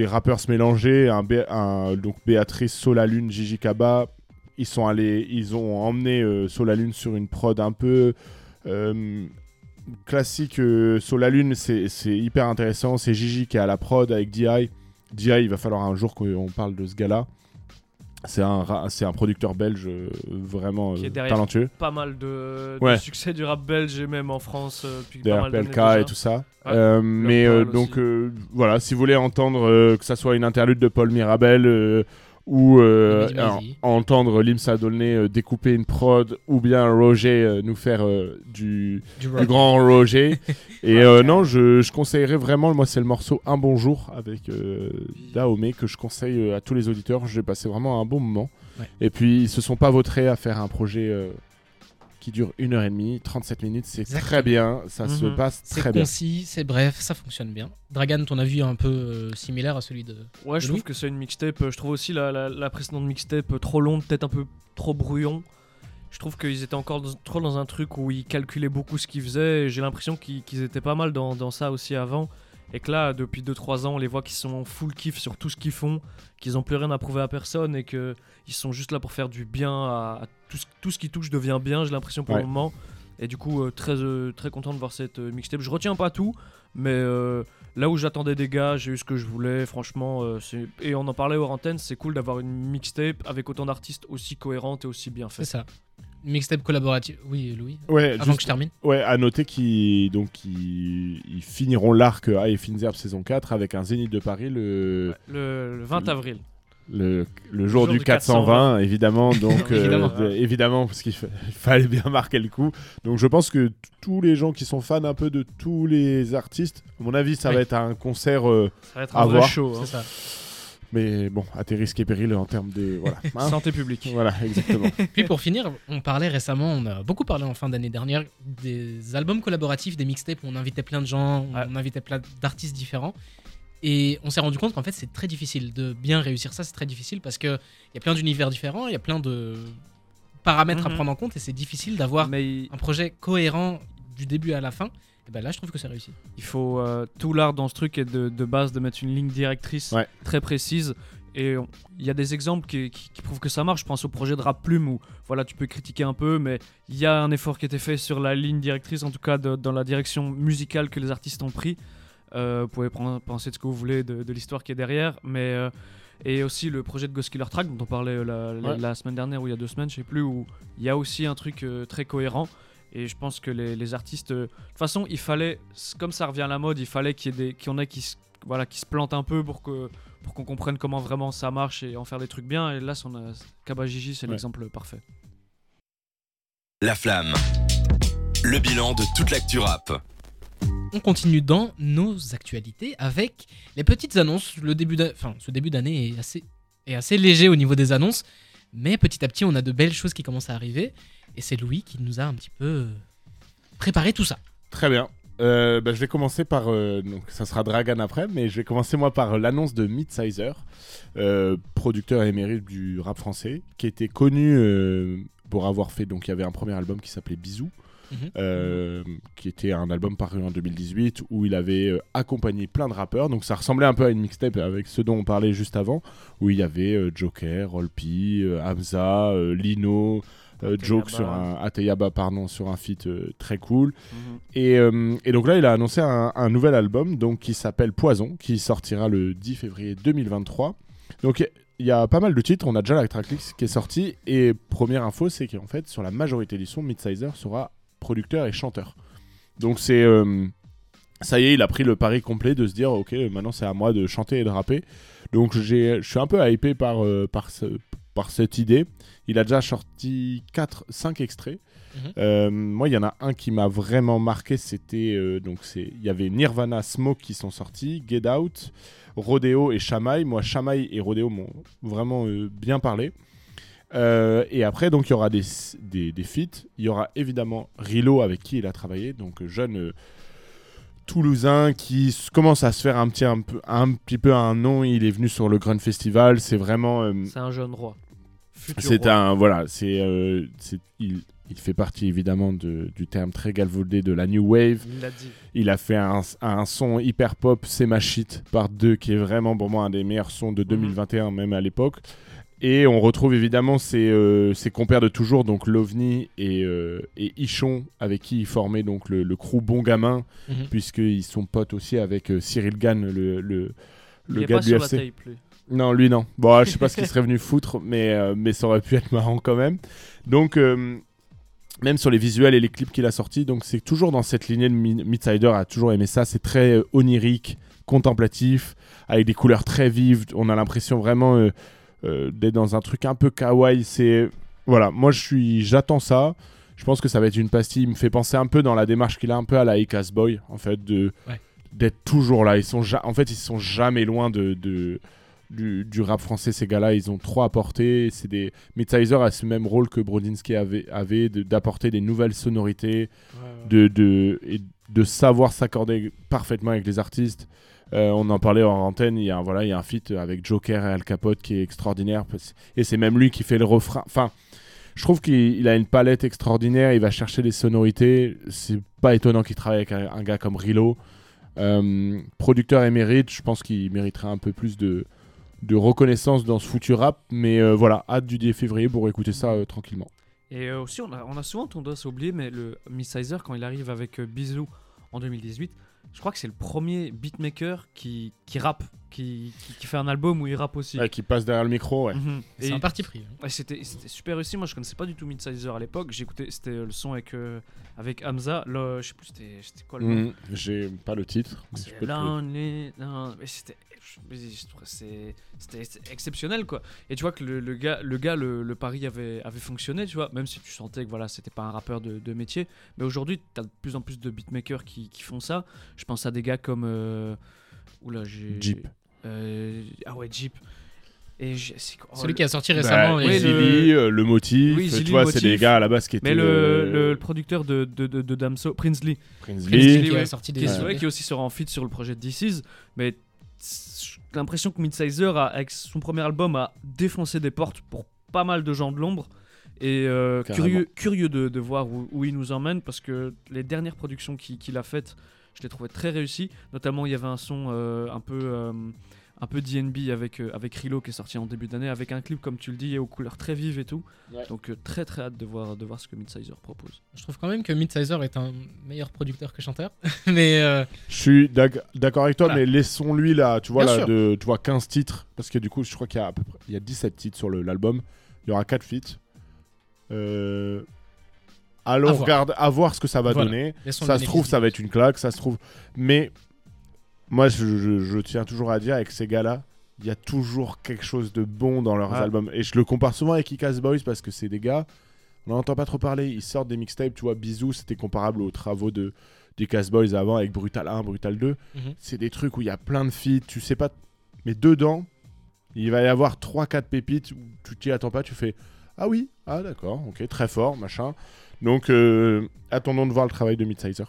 rappeurs se mélanger. Donc Béatrice, Solalune, Gigi Kaba, ils sont allés, ils ont emmené euh, Solalune sur une prod un peu euh, classique. Euh, Solalune, c'est c'est hyper intéressant. C'est Gigi qui est à la prod avec DI. DI, il va falloir un jour qu'on parle de ce gars-là. C'est un, un producteur belge euh, vraiment Qui est euh, derrière. talentueux. pas mal de, succès du rap belge et même en France euh, pas Derrière PLK et tout ça. Ouais. Euh, mais euh, donc euh, voilà, si vous voulez entendre que ça soit une interlude de Paul Mirabel ou euh, Vas-y, vas-y. en- entendre Limsa Dolné euh, découper une prod ou bien Roger euh, nous faire euh, du, Du du rock. grand Roger. Et euh, non, je, je conseillerais vraiment, moi c'est le morceau Un bon jour avec euh, Dahomey que je conseille à tous les auditeurs. J'ai passé vraiment un bon moment. Ouais. Et puis ils se sont pas vautrés à faire un projet euh, qui dure une heure et demie, 37 minutes, c'est très bien, ça se Mhm. passe C'est très bien. concis, c'est bref, ça fonctionne bien. Dragan, ton avis est un peu euh, similaire à celui de. Ouais, je Louis trouve que c'est une mixtape. euh, Je trouve aussi la, la, la précédente mixtape euh, trop longue, peut-être un peu trop brouillon. Je trouve qu'ils étaient encore dans- trop dans un truc où ils calculaient beaucoup ce qu'ils faisaient. J'ai l'impression qu'ils qu'ils étaient pas mal dans, dans ça aussi avant. Et que là, depuis 2-3 ans, on les voit qui sont en full kiff sur tout ce qu'ils font, qu'ils ont plus rien à prouver à personne et qu'ils sont juste là pour faire du bien à, à tout, ce, tout ce qui touche devient bien, j'ai l'impression pour Ouais. le moment. Et du coup, euh, très, euh, très content de voir cette euh, mixtape. Je retiens pas tout, mais euh, là où j'attendais des gars, j'ai eu ce que je voulais. Franchement, euh, c'est- et on en parlait hors antenne, c'est cool d'avoir une mixtape avec autant d'artistes aussi cohérente et aussi bien C'est faite. ça. Mixtape collaboratif. Oui, Louis. Ouais, Avant juste- que je termine. ouais, à noter qu'ils donc ils, ils finiront l'arc A et Finzerb saison 4 avec un Zénith de Paris le, Le, le 20 avril. Le, le jour, jour du du 420, évidemment. Donc, euh, Évidemment. de- évidemment, parce qu'il fa- il fallait bien marquer le coup. Donc, je pense que tous les gens qui sont fans un peu de tous les artistes, à mon avis, ça Oui. va être un concert. euh, Ça va être À un vrai voir. show. hein. Ça. mais bon, à tes risques et périls en termes de. Voilà. Hein Santé publique. voilà, exactement. Puis pour finir, on parlait récemment, on a beaucoup parlé en fin d'année dernière des albums collaboratifs, des mixtapes où on invitait plein de gens, Ouais. on invitait plein d'artistes différents. Et on s'est rendu compte qu'en fait c'est très difficile de bien réussir ça, c'est très difficile parce qu'il y a plein d'univers différents, il y a plein de paramètres à Mhm. prendre en compte et c'est difficile d'avoir Mais un projet cohérent du début à la fin. Et ben là je trouve que c'est réussi. il faut euh, tout l'art dans ce truc est de, de base de mettre une ligne directrice Ouais. très précise et il y a des exemples qui, qui- qui prouvent que ça marche je pense au projet de Rap Plume où voilà tu peux critiquer un peu mais il y a un effort qui a été fait sur la ligne directrice en tout cas de- dans la direction musicale que les artistes ont pris Euh, vous pouvez prendre- penser de ce que vous voulez de, de l'histoire qui est derrière mais euh, et aussi le projet de Ghost Killer Track dont on parlait euh, la, la- Ouais. la semaine dernière ou il y a deux semaines je sais plus où il y a aussi un truc euh, très cohérent et je pense que les, les artistes euh, de toute façon, il fallait, comme ça revient à la mode, il fallait qu'il y ait des, qu'il y en ait qui se, voilà, qui se plantent un peu pour que pour qu'on comprenne comment vraiment ça marche et en faire des trucs bien. Et là, on a Kabajiji, c'est Ouais. l'exemple parfait. La flamme. Le bilan de toute l'actu rap. On continue dans nos actualités avec les petites annonces. Le début ce début d'année est assez, est assez léger au niveau des annonces, mais petit à petit, on a de belles choses qui commencent à arriver. Et c'est Louis qui nous a un petit peu préparé tout ça. Très bien. Euh, bah, je vais commencer par. euh, donc, ça sera Dragan après, mais je vais commencer moi par l'annonce de Midsizer, euh, producteur émérite du rap français, qui était connu euh, pour avoir fait. Donc, il y avait un premier album qui s'appelait Bisous, Mhm. euh, qui était un album paru en 2018 où il avait euh, accompagné plein de rappeurs. Donc, ça ressemblait un peu à une mixtape avec ceux dont on parlait juste avant, où il y avait euh, Joker, Rolpi, euh, Hamza, euh, Lino. euh. Joke sur un Ateyaba pardon sur un feat euh, très cool et, euh, et donc là, il a annoncé un, un nouvel album donc, qui s'appelle Poison, qui sortira le 10 février 2023. Donc il y a pas mal de titres, on a déjà la tracklist qui est sortie. Et première info, c'est qu'en fait, sur la majorité des sons, Midsizer sera producteur et chanteur. Donc c'est. euh, ça y est, il a pris le pari complet de se dire ok, maintenant c'est à moi de chanter et de rapper. Donc je suis un peu hypé par, euh, par, ce- par cette idée. Il a déjà sorti 4, 5 extraits. Mhm. Euh, moi, il y en a un qui m'a vraiment marqué. C'était euh, donc c'est il y avait Nirvana, Smoke qui sont sortis, Get Out, Rodeo et Shamai. Moi, Shamai et Rodeo m'ont vraiment euh, bien parlé. Euh, et après, donc, il y aura des, des, des feats. Il y aura évidemment Rilo avec qui il a travaillé, donc euh, jeune euh, Toulousain qui commence à se faire un petit, un, peu, un petit peu un nom. Il est venu sur le Grand Festival. C'est vraiment. euh, C'est un jeune roi. C'est un voilà, c'est il, il fait partie évidemment de- du terme très galvaudé de la new wave. Il l'a dit. Il a fait un, un son hyper pop, c'est ma shit par deux, qui est vraiment pour moi un des meilleurs sons de 2021 même à l'époque. Et on retrouve évidemment ses, euh, ses compères de toujours, donc Lovni et, euh, et Ichon, avec qui il formait donc le, le crew Bon Gamin, Mhm. puisqu'ils sont potes aussi avec euh, Cyril Gann, le, le, le gars de l'UFC. Non, lui non. Bon, je sais pas ce qu'il serait venu foutre, mais, euh, mais ça aurait pu être marrant quand même. Donc, euh, même sur les visuels et les clips qu'il a sortis, donc c'est toujours dans cette lignée de Mi- Midsider a toujours aimé ça. C'est très euh, onirique, contemplatif, avec des couleurs très vives. On a l'impression vraiment euh, euh, d'être dans un truc un peu kawaii. C'est voilà, moi je suis, j'attends ça. Je pense que ça va être une pastille. Il me fait penser un peu dans la démarche qu'il a un peu à la Icas Boy, en fait, de Ouais. d'être toujours là. Ils sont ja- en fait, ils sont jamais loin de, de- du, du rap français. Ces gars-là, ils ont trop apporté. C'est des Midsizer a ce même rôle que Brodinski avait, avait de- d'apporter des nouvelles sonorités, de, de, et de savoir s'accorder parfaitement avec les artistes. Euh, on en parlait en antenne, il y a, un- voilà, il y a un feat avec Joker et Al Capote qui est extraordinaire. Et c'est même lui qui fait le refrain. Enfin, je trouve qu'il il a une palette extraordinaire. Il va chercher des sonorités. C'est pas étonnant qu'il travaille avec un, gars comme Rilo. Euh, producteur émérite, je pense qu'il mériterait un peu plus de, reconnaissance dans ce foutu rap. Mais euh, voilà, hâte du 10 février pour écouter ça tranquillement. Et aussi, on a, souvent tendance à oublier, mais le Miss Sizer, quand il arrive avec Bisou en 2018, je crois que c'est le premier beatmaker qui, qui rappe, qui, qui, qui fait un album où il rappe aussi. Ouais, qui passe derrière le micro, ouais. Mhm. C'est Et- un parti pris. hein. Ouais, c'était c'était super réussi. Moi, je connaissais pas du tout Midsizer à l'époque. J'écoutais, c'était le son avec, euh, avec Hamza. Le, je sais plus, c'était c'était quoi le nom Mhm. J'ai pas le titre. mais je peux Lonely, non, mais c'était c'était exceptionnel quoi. Et tu vois que le, le gars, le, gars le, le pari avait, avait fonctionné, tu vois, même si tu sentais que voilà, c'était pas un rappeur de, de métier. Mais aujourd'hui, tu as de plus en plus de beatmakers qui, qui font ça. Je pense à des gars comme. euh, Oula, j'ai. Jeep. Euh, ah ouais, Jeep. Et oh, Celui le- qui a sorti Bah, récemment. oui, le- euh, le motif, Oui, tu vois, c'est des gars à la base qui étaient. Mais le, euh, le, le producteur de, de, de, de Damso, Prince Lee, Prince Prince Lee. Lee, qui a ouais, sorti qui, des. est, ouais, qui aussi sera en feat sur le projet de DC's, mais j'ai l'impression que Midsizer, a- avec son premier album, a défoncé des portes pour pas mal de gens de l'ombre. Et euh, curieux, curieux de, de voir où, où il nous emmène, parce que les dernières productions qu'il a faites, je les trouvais très réussies. Notamment, il y avait un son euh, un peu. Un peu DNB avec, euh, avec Rilo qui est sorti en début d'année, avec un clip comme tu le dis, et aux couleurs très vives et tout. Ouais. Donc euh, très très hâte de voir, de voir ce que Midsizer propose. Je trouve quand même que Midsizer est un meilleur producteur que chanteur. Mais euh, Je suis d'ac- d'accord avec toi, Voilà. mais laissons-lui là, tu vois, Bien là, sûr. de, tu vois, 15 titres, parce que du coup, je crois qu'il y a à peu près, il y a 17 titres sur l'album. Il y aura 4 feats. Euh, Allons À voir. regarder, à voir ce que ça va Voilà. donner. laissons Ça se trouve, ça va être une claque, ça se trouve. Mais moi, je, je- je tiens toujours à dire, avec ces gars-là, il y a toujours quelque chose de bon dans leurs Ouais. albums. Et je le compare souvent avec Icas Boys parce que c'est des gars, on n'en entend pas trop parler. Ils sortent des mixtapes, tu vois, Bisous, c'était comparable aux travaux de d'Icas Boys avant avec Brutal 1, Brutal 2. Mhm. C'est des trucs où il y a plein de feats, tu sais pas. Mais dedans, il va y avoir 3-4 pépites où tu t'y attends pas, tu fais Ah oui, ah d'accord, ok, très fort, machin. Donc, euh, attendons de voir le travail de Midsizer.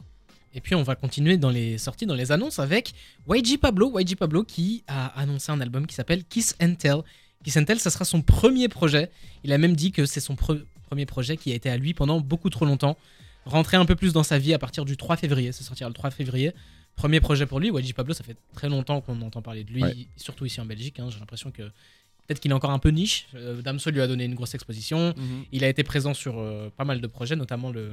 Et puis on va continuer dans les sorties, dans les annonces avec YG Pablo. YG Pablo qui a annoncé un album qui s'appelle Kiss and Tell. Kiss and Tell, ça sera son premier projet. Il a même dit que c'est son pre- premier projet qui a été à lui pendant beaucoup trop longtemps. Rentrer un peu plus dans sa vie à partir du 3 février. Ça sortira le 3 février. Premier projet pour lui. YG Pablo, ça fait très longtemps qu'on entend parler de lui, Ouais. surtout ici en Belgique. hein. J'ai l'impression que peut-être qu'il est encore un peu niche. Euh, Damso lui a donné une grosse exposition. Il a été présent sur euh, pas mal de projets, notamment le.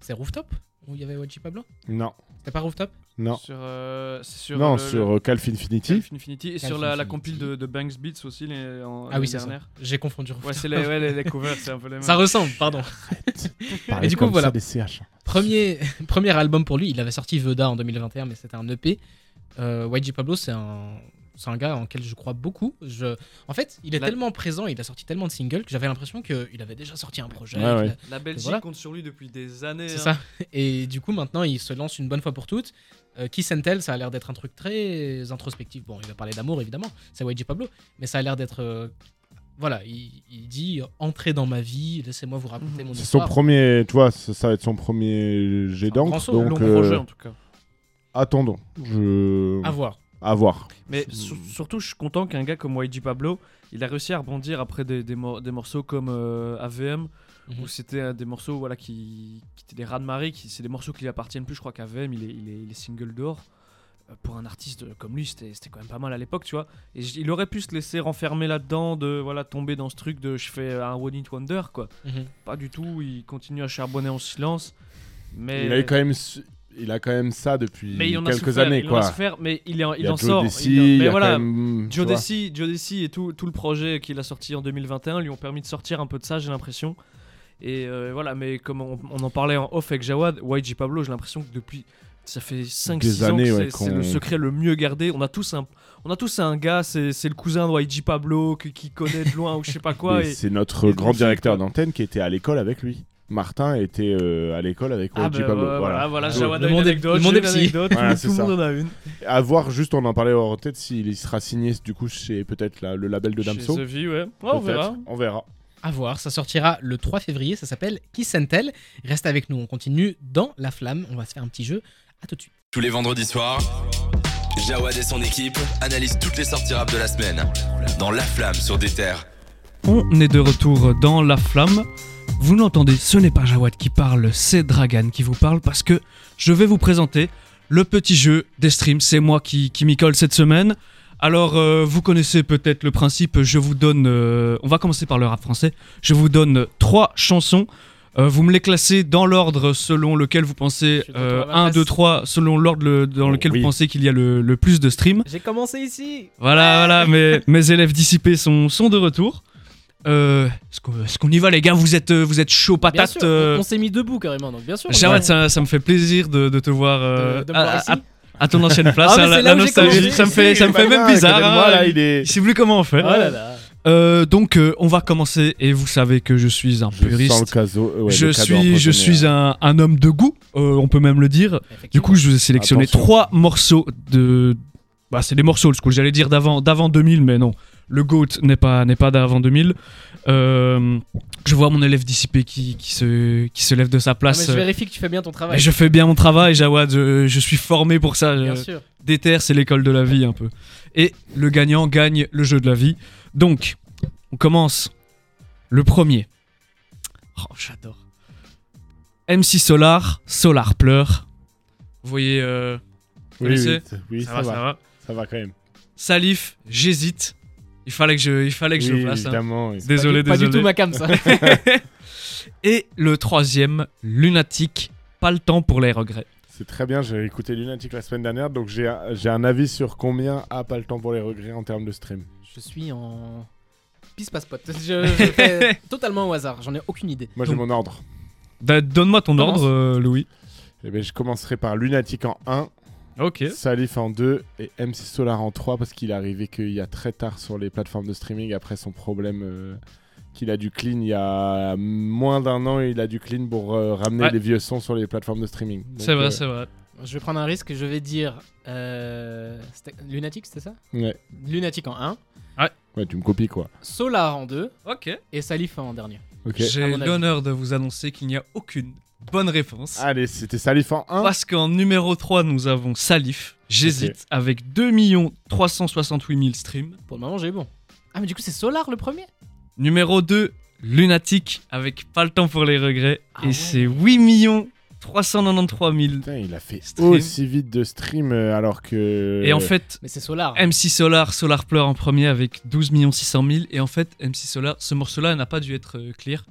C'est Rooftop où il y avait YG Pablo? Non, C'était pas Rooftop? Non. Sur, euh, sur non, le- sur Calf Infinity. Calf Infinity et Calf sur la, la compile de, de Banks Beats aussi les, en, Ah oui, c'est dernière. J'ai confondu Rooftop. Ouais, c'est les, ouais, les, les covers, c'est un peu les mêmes. Ça ressemble, pardon. Et du coup, voilà. ça des CH. Premier, premier album pour lui, il avait sorti Veda en 2021, mais c'était un EP. Euh, YG Pablo, c'est un, c'est un gars en quel je crois beaucoup. Je... En fait, il est La- tellement présent, il a sorti tellement de singles que j'avais l'impression qu'il avait déjà sorti un projet. Ouais. La Belgique Voilà. compte sur lui depuis des années. C'est hein. ça. Et du coup, maintenant, il se lance une bonne fois pour toutes. Euh, Kiss and Tell, ça a l'air d'être un truc très introspectif. Bon, il va parler d'amour, évidemment. C'est YG Pablo. Mais ça a l'air d'être. euh, Voilà, il, il dit entrez dans ma vie, laissez-moi vous raconter Mhm. mon C'est son histoire. premier, tu vois, ça, ça va être son premier jet d'encre. Donc, Long euh, projet en tout cas. attendons. Je... À voir. À voir. Mais sur- surtout, je suis content qu'un gars comme YG Pablo, il a réussi à rebondir après des, des, mor- des morceaux comme euh, AVM, Mhm. où c'était euh, des morceaux voilà, qui, qui étaient des raz de marée, qui, c'est des morceaux qui lui appartiennent plus. Je crois qu'AVM, il est, il, est, il est single d'or. Euh, Pour un artiste comme lui, c'était c'était quand même pas mal à l'époque, tu vois. Et il aurait pu se laisser renfermer là-dedans, de voilà tomber dans ce truc de je fais un one hit wonder, quoi. Mhm. Pas du tout, il continue à charbonner en silence. Mais Il a eu quand même, il a quand même ça depuis mais il en a quelques souffert, années, il en quoi. a souffert, mais il, est en- il, il y a en Joe sort. Desi, il en- il y mais a voilà, même, Joe. Desi, Joe Desi et tout, tout le projet qu'il a sorti en 2021 lui ont permis de sortir un peu de ça, j'ai l'impression. Et euh, voilà, mais comme on, on en parlait en off avec Jawad, YG Pablo, j'ai l'impression que depuis. Ça fait 5-6 Des ans années, que ouais, c'est le secret le mieux gardé. On a tous un, on a tous un gars, c'est le cousin de YG Pablo qui connaît de loin ou je sais pas quoi. Et- C'est notre et grand directeur d'antenne qui était à l'école avec lui. Martin était euh, à l'école avec Ah bah, Pablo. ouais, voilà, voilà, Donc, Jawad le monde anecdote, le monde est anecdote, tout- Voilà, le monde en a une. À voir, juste on en parlait hors tête s'il sera signé du coup chez peut-être la- le label de Chez Damso. The V, ouais. On verra. On verra. À voir, ça sortira le 3 février, ça s'appelle Kiss and Tell. Reste avec nous, on continue dans la flamme, on va se faire un petit jeu. À tout de suite. Tous les vendredis soirs, Jawad et son équipe analysent toutes les sorties rap de la semaine dans La Flamme sur des terres. On est de retour dans la flamme. Vous l'entendez, ce n'est pas Jawad qui parle, c'est Dragan qui vous parle parce que je vais vous présenter le petit jeu des streams. C'est moi qui, qui m'y colle cette semaine. Alors, euh, vous connaissez peut-être le principe. Je vous donne. euh, on va commencer par le rap français. Je vous donne trois chansons. Euh, vous me les classez dans l'ordre selon lequel vous pensez. Je suis dans euh, ma 1, place. 2, 3, selon l'ordre le- dans Oh, lequel oui. vous pensez qu'il y a le, le plus de streams. J'ai commencé ici. Voilà, voilà, mes, mes élèves dissipés sont, sont de retour. Euh, Est-ce qu'on est-ce qu'on y va, les gars? Vous êtes, euh, vous êtes chaud patate sûr, euh, on, on s'est mis debout carrément, donc bien sûr. Jawad, ça, ça me fait plaisir de, de te voir euh, de, de me à, voir à- ici. à ton ancienne place. Ah, hein, la, nostalgie, ça me fait, ça me fait même bizarre. hein. là, il est. Je sais plus comment on fait. Oh là là. Euh, donc, euh, on va commencer. Et vous savez que je suis un Je puriste. cadeau. euh, ouais, je suis, je suis hein. un, un homme de goût, euh, on peut même le dire. Du coup, je vous ai sélectionné Attention. trois morceaux de. Bah, c'est des morceaux old school. J'allais dire d'avant, d'avant 2000, mais non. Le GOAT n'est pas, n'est pas d'avant 2000. Euh, je vois mon élève dissipé qui, qui, se, qui se lève de sa Ah, place. mais je vérifie que tu fais bien ton Mais travail. je fais bien mon travail, Jawad. Je, je suis formé pour ça. Bien Je- sûr. Déter, c'est l'école de la vie un peu. Et le gagnant gagne le jeu de la vie. Donc, on commence. Le premier. Oh, j'adore. MC Solar, Solar pleure. Vous voyez, euh, Oui, oui, ça- oui, ça, ça, va, va, ça va. ça va quand même. Salif, j'hésite. Il fallait que je, il fallait que je place. hein. évidemment. oui. Désolé, pas désolé. Pas du tout ma cam, ça. Et le troisième, Lunatic, pas le temps pour les regrets. C'est très bien, j'ai écouté Lunatic la semaine dernière, donc j'ai un- j'ai un avis sur combien a pas le temps pour les regrets en termes de stream. je suis en. Pisse passe pote. Je, je fais totalement au hasard. J'en ai aucune idée. Moi j'ai mon ordre. Bah, Donne-moi ton ordre, euh, Louis. Eh ben, je commencerai par Lunatic en 1, Ok. Salif en 2 et MC Solar en 3 parce qu'il est arrivé qu'il y a très tard sur les plateformes de streaming après son problème euh, qu'il a dû clean il y a moins d'un an il a dû clean pour euh, ramener Ouais. les vieux sons sur les plateformes de streaming. C'est vrai, euh, c'est vrai. Je vais prendre un risque. Je vais dire. Euh... c'était- Lunatic, c'était ça? Ouais. Lunatic en 1. ouais, tu me copies quoi. Solar en 2. Ok. Et Salif en dernier. Ok. à J'ai l'honneur de vous annoncer qu'il n'y a aucune bonne réponse. Allez, c'était Salif en 1. Parce qu'en numéro 3, nous avons Salif. J'hésite avec 2 368 000 streams. Pour le moment, j'ai bon. Ah, mais du coup, c'est Solar le premier? Numéro 2, Lunatic avec Pas le temps pour les regrets. Ah et ouais. c'est 8 393 000. Putain, il a fait Stream. aussi vite de stream euh, alors que. Et en fait, Mais c'est Solar. MC Solar, Solar pleure en premier avec 12 600 000. Et en fait, MC Solar, ce morceau-là n'a pas dû être euh, clear.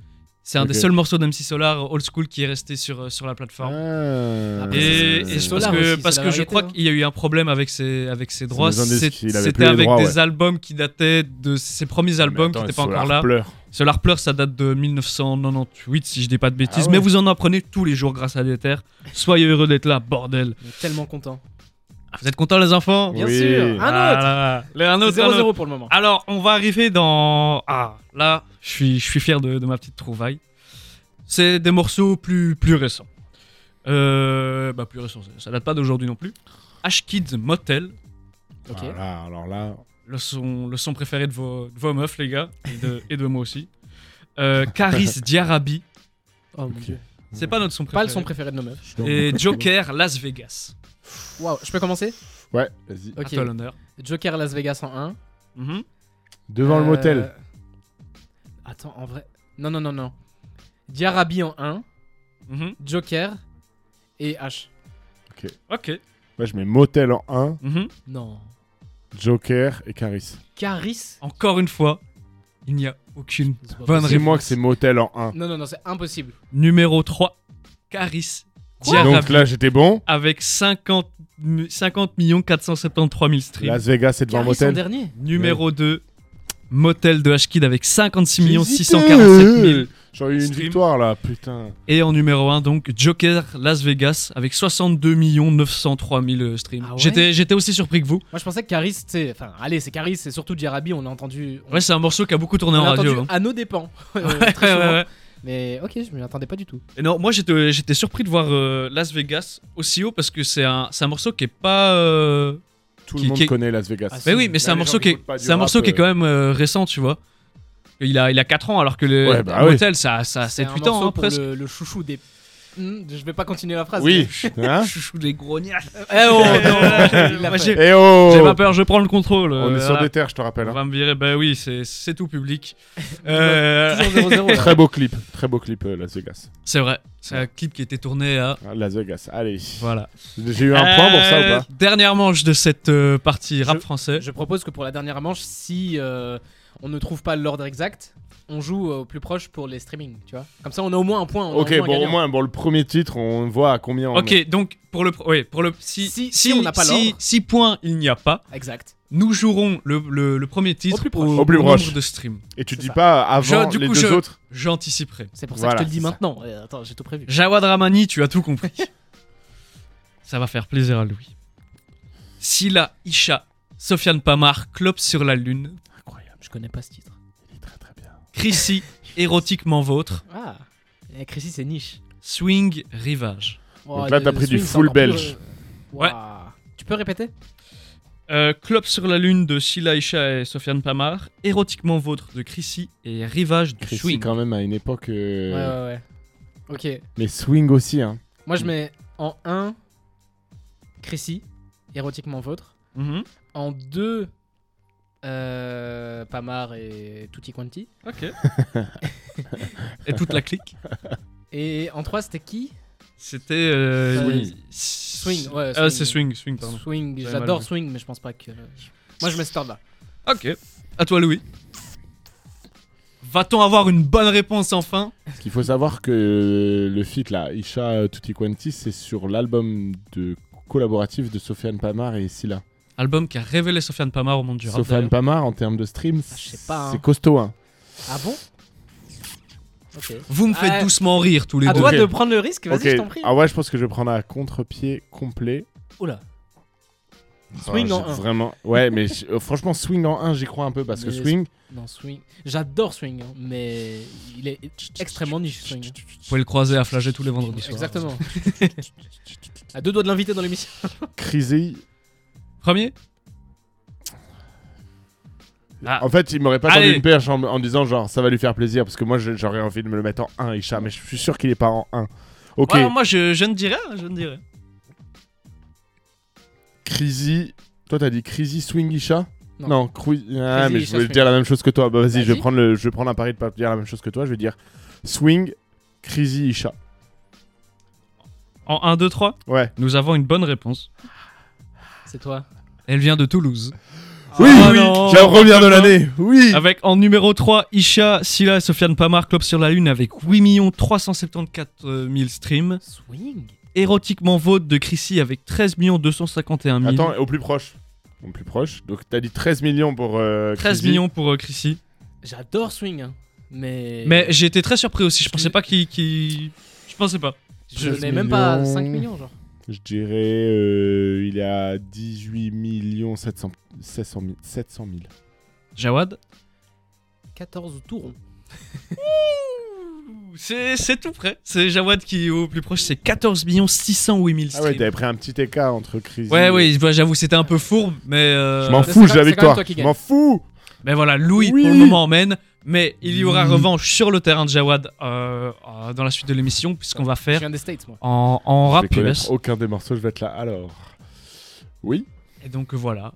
C'est un des seuls morceaux d'MC Solar old school qui est resté sur, euh, sur la plateforme. Ah. Et, je- parce Solar que, aussi, parce que je crois hein. qu'il y a eu un problème avec ses, avec ses droits. C'était avec droits, des ouais. albums qui dataient de ses premiers albums qui n'étaient pas encore là. Pleure. Solar Pleur, ça date de 1998, si je dis pas de bêtises. Ah ouais. Mais vous en apprenez tous les jours grâce à terres. Soyez heureux d'être là, bordel. On est tellement content. Ah, Vous êtes contents, les enfants Bien Oui. sûr. Un autre. Ah, là, là. Un autre, un autre. 0-0 pour le moment. Alors, on va arriver dans. Ah, là, je suis, je suis fier de, de ma petite trouvaille. C'est des morceaux plus, plus récents. Euh, bah, plus récents, ça- ça date pas d'aujourd'hui non plus. H-Kids Motel, Ok. Voilà, alors là. le son, le son préféré de vos, de vos meufs, les gars, et de, et de moi aussi. Euh, Caris Diarabi, Oh mon Ok. dieu. c'est pas notre son préféré. Pas le son préféré de nos meufs. Et Joker Las Vegas. Waouh, je peux commencer Ouais, vas-y. À Ok. toi l'honneur. Joker Las Vegas en 1. Mhm. Devant le Euh, motel. Attends, en vrai. Non, non, non, non. Diarabi en 1. Mhm. Joker et H. Ok. Moi, je mets motel en 1, Mhm. Non. Joker et Caris. Caris Encore une fois, il n'y a aucune bonne possible. Dis-moi réponse. que c'est motel en 1. Non, non, non, c'est impossible. Numéro 3, Caris Donc là, j'étais bon. avec 50, mi- 50 473 000 streams. Las Vegas, c'est devant motel. dernier. Numéro 2, Motel de H-Kid avec 56 J'hésitais. 647 000. J'aurais eu une Stream. victoire là, putain. Et en numéro 1, donc Joker Las Vegas avec 62 903 000 streams. Ah ouais J'étais j'étais aussi surpris que vous. Moi, je pensais que Caris, c'est. Enfin, allez, c'est Caris, c'est surtout Diarabi, on a entendu. On, Ouais, c'est un morceau qui a beaucoup tourné on en a radio. entendu hein. à nos dépens. euh, Ouais, très ouais, ouais. Mais ok, je m'y attendais pas du tout. Et non, moi j'étais j'étais surpris de voir euh, Las Vegas aussi haut parce que c'est un, c'est un morceau qui est pas. euh, Tout Qui- le monde qui- connaît Las Vegas. Ah, Mais oui, mais c'est Là, un les morceau gens qui est, écoutent pas du c'est un morceau qui est quand même euh, récent, tu vois. Il a, il a 4 ans alors que le Ouais, bah oui. Motel ça, ça a C'est un 7-8 ans hein, presque. Le, le chouchou des. Hmm, je vais pas continuer la phrase. Oui. Hein Chouchou des grognards. Eh oh, non, Moi, fait. j'ai Eh oh j'ai pas peur, je prends le contrôle. On est euh, sur voilà. des terres, je te rappelle. On hein. va me virer, bah oui, c'est c'est tout public. Euh, Toujours 0-0. là. Très beau clip, très beau clip, euh, Las Vegas. c'est vrai, c'est un clip qui était tourné à. Ah, Las Vegas, allez. Voilà. J'ai eu un point pour ça ou Euh, pas Dernière manche de cette euh, partie rap Je- français. Je propose que pour la dernière manche, si euh, on ne trouve pas l'ordre exact, on joue au plus proche pour les streamings, tu vois. Comme ça, on a au moins un point. Ok, au moins bon, au moins, bon, le premier titre, on voit à combien on est. Ok, donc pour le, pro- oui, pour le si, Si- si on n'a pas l'ordre. si points il n'y a pas, Exact. nous jouerons le, le- le premier titre Au plus proche. Au plus nombre proche. de streams. Et tu dis ça. pas avant Je- du les coup, deux je- autres J'anticiperai. C'est pour ça Voilà, que je te le dis maintenant. Euh, attends, j'ai tout prévu. Jawad Ramani, tu as tout compris. Ça va faire plaisir à Louis. Silla, Isha, Sofiane Pamar, Clope sur la lune, Je connais pas ce titre. il est très très bien. Chrissy, érotiquement vôtre, Ah, et Chrissy, c'est niche. Swing, rivage. Donc là, t'as pris du full plus, belge. euh, ouah. Tu peux répéter? Euh, Clope sur la lune de Silla, Isha et Sofiane Pamar, érotiquement vôtre de Chrissy et rivage de Chrissy, Swing. quand même, à une époque. euh, Ouais, ouais, ouais. Ok. Mais swing aussi, hein. Moi, je mets en 1 Chrissy, érotiquement vôtre. Mhm. En 2 euh, Pamar et Tutti Quanti. Ok. et toute la clique. Et en 3, c'était qui? C'était. euh, Swing. ouais, Ah, swing. c'est Swing, Swing, pardon. Swing. J'adore. Swing, mais je pense pas que. Moi, je mets cet ordre-là. Ok. À toi, Louis. Va-t-on avoir une bonne réponse enfin? Ce qu'il faut savoir que le feat là, Isha Tutti Quanti, c'est sur l'album de collaboratif de Sofiane Pamar et Silla. Album qui a révélé Sofiane Pamar au monde du rap. Sofiane. Pamar, en termes de streams, Ah, pas, hein. c'est costaud. Hein. Ah bon. Vous me faites Ah, doucement rire tous les À deux. toi Ok. de prendre le risque, vas-y, je t'en prie. Ah ouais, je pense que je vais prendre un contre-pied complet. Oula. Swing Ah, en j'ai 1. Vraiment. Ouais, mais euh, franchement, swing en 1, j'y crois un peu parce que swing. Non, Swing. J'adore Swing, hein, mais il est extrêmement niche, Swing. Vous pouvez le croiser à flager tous les vendredis soirs. Exactement. à deux doigts de l'inviter dans l'émission. Crisy. Premier Ah. En fait, il m'aurait pas Allez. tendu une perche en, en disant genre ça va lui faire plaisir parce que moi je- j'aurais envie de me le mettre en 1, Isha, mais je suis sûr qu'il est pas en 1. Ok, Ouais, Moi, je, je ne dirais, je ne dirais. Crisy. Toi, t'as dit Crisy Swing Isha Non. Cru- Ah, mais je Swing. dire la même chose que toi. Bah, vas-y, je vais prendre le, je vais prendre un pari de pas dire la même chose que toi. Je vais dire Swing, Crisy Isha. En 1, 2, 3, Ouais. nous avons une bonne réponse. C'est toi. Elle vient de Toulouse. Oui, Oh oui, non. la première de l'année. Oui. Avec en numéro 3, Isha, Silla et Sofiane Pamar, Club sur la Lune avec 8 374 000 streams. Swing Érotiquement Vôtre de Chrissy avec 13 251 000. Attends, au plus proche. Au plus proche. Donc t'as dit 13 millions pour euh, 13 Crisy. millions pour euh, Chrissy. J'adore Swing, hein, mais. Mais j'ai été très surpris aussi. Je pensais pas qu'il. Je pensais pas. Je 13 n'ai même pas millions. 5 millions, genre. Je dirais euh, il est à 18 millions 700 700 000. 700 000. Jawad 14 tours. C'est c'est tout près. C'est Jawad qui est au plus proche. C'est 14 608 000 Ah streams. ouais, t'avais pris un petit écart entre Crisy. Ouais, et- ouais, bah, j'avoue, c'était un peu fourbe, mais. euh, Je m'en fous, j'ai la c'est quand même victoire. Je m'en fous. Mais voilà, Louis Oui. pour le moment emmène. Mais il y aura Oui. revanche sur le terrain de Jawad euh, euh, dans la suite de l'émission, puisqu'on va Je faire viens des States, moi. en, en Je rap connaître US. aucun des morceaux, je vais être là. Alors. Oui. Et donc voilà,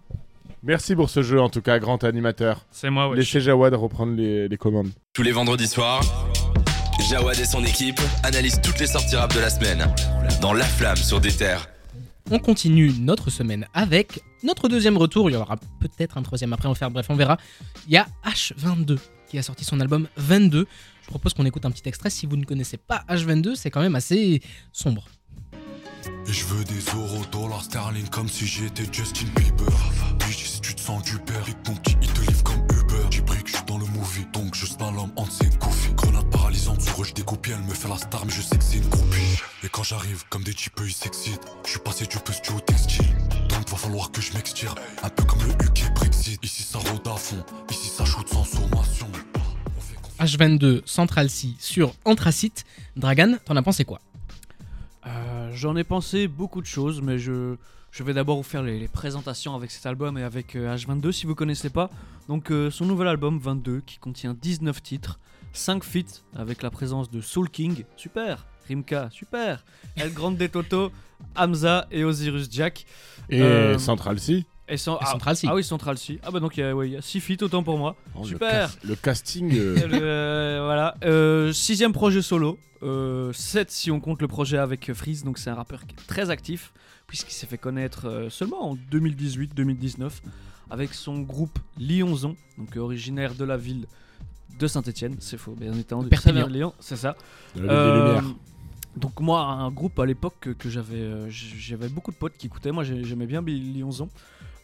Merci pour ce jeu, en tout cas, grand animateur. c'est moi, ouais. Laissez Jawad reprendre les, les commandes. Tous les vendredis soirs, Jawad et son équipe analysent toutes les sorties rap de la semaine dans La Flamme sur des terres. On continue notre semaine avec notre deuxième retour. Il y aura peut-être un troisième après, on va faire. Bref, on verra. Il y a H22 qui a sorti son album 22. Je propose qu'on écoute un petit extrait. Si vous ne connaissez pas H22, c'est quand même assez sombre. Je veux des euros, dollars, sterling comme si j'étais Justin Bieber. Puis si tu te sens du père, ton petit il te livre comme Uber. J'ai pris que je suis dans le movie, donc je slalom entre ses goofy. Grenade paralysante, sur eux je découpe, elle me fait la star, mais je sais que c'est une groupie. Et quand j'arrive, comme des types, ils s'excitent. Je suis passé du pustu au textile. Va falloir que je m'extire. Un peu comme le UK Brexit. Ici ça rôde à fond, ici ça shoot sans sommation. On fait confiance. H22 Central C sur Anthracite. Dragan, t'en as pensé quoi? Euh, J'en ai pensé beaucoup de choses, mais je, je vais d'abord vous faire les, les présentations avec cet album et avec euh, H22 si vous connaissez pas. Donc euh, son nouvel album 22 qui contient 19 titres, 5 feats avec la présence de Soul King, super, Rimka, super, El Grande Toto, Hamza et Osiris Jack. Et Euh, Central C. Et, sans- Et ah, Central C. Ah oui, Central C. Ah bah donc il y a 6 feats, autant pour moi. Oh, le Super. cas- Le, casting. euh, Euh, voilà. Euh, sixième projet solo. 7 si on compte le projet avec Freeze. Donc c'est un rappeur qui est très actif. Puisqu'il s'est fait connaître seulement en 2018-2019. Avec son groupe Lyonzon. Donc originaire de la ville de Saint-Etienne. C'est faux, bien entendu. Perpignan. Lyon, c'est ça. de la ville des Lumières. Donc moi, un groupe à l'époque que, que j'avais, euh, j'avais beaucoup de potes qui écoutaient. Moi, j'ai- j'aimais bien Billy Lyonzon.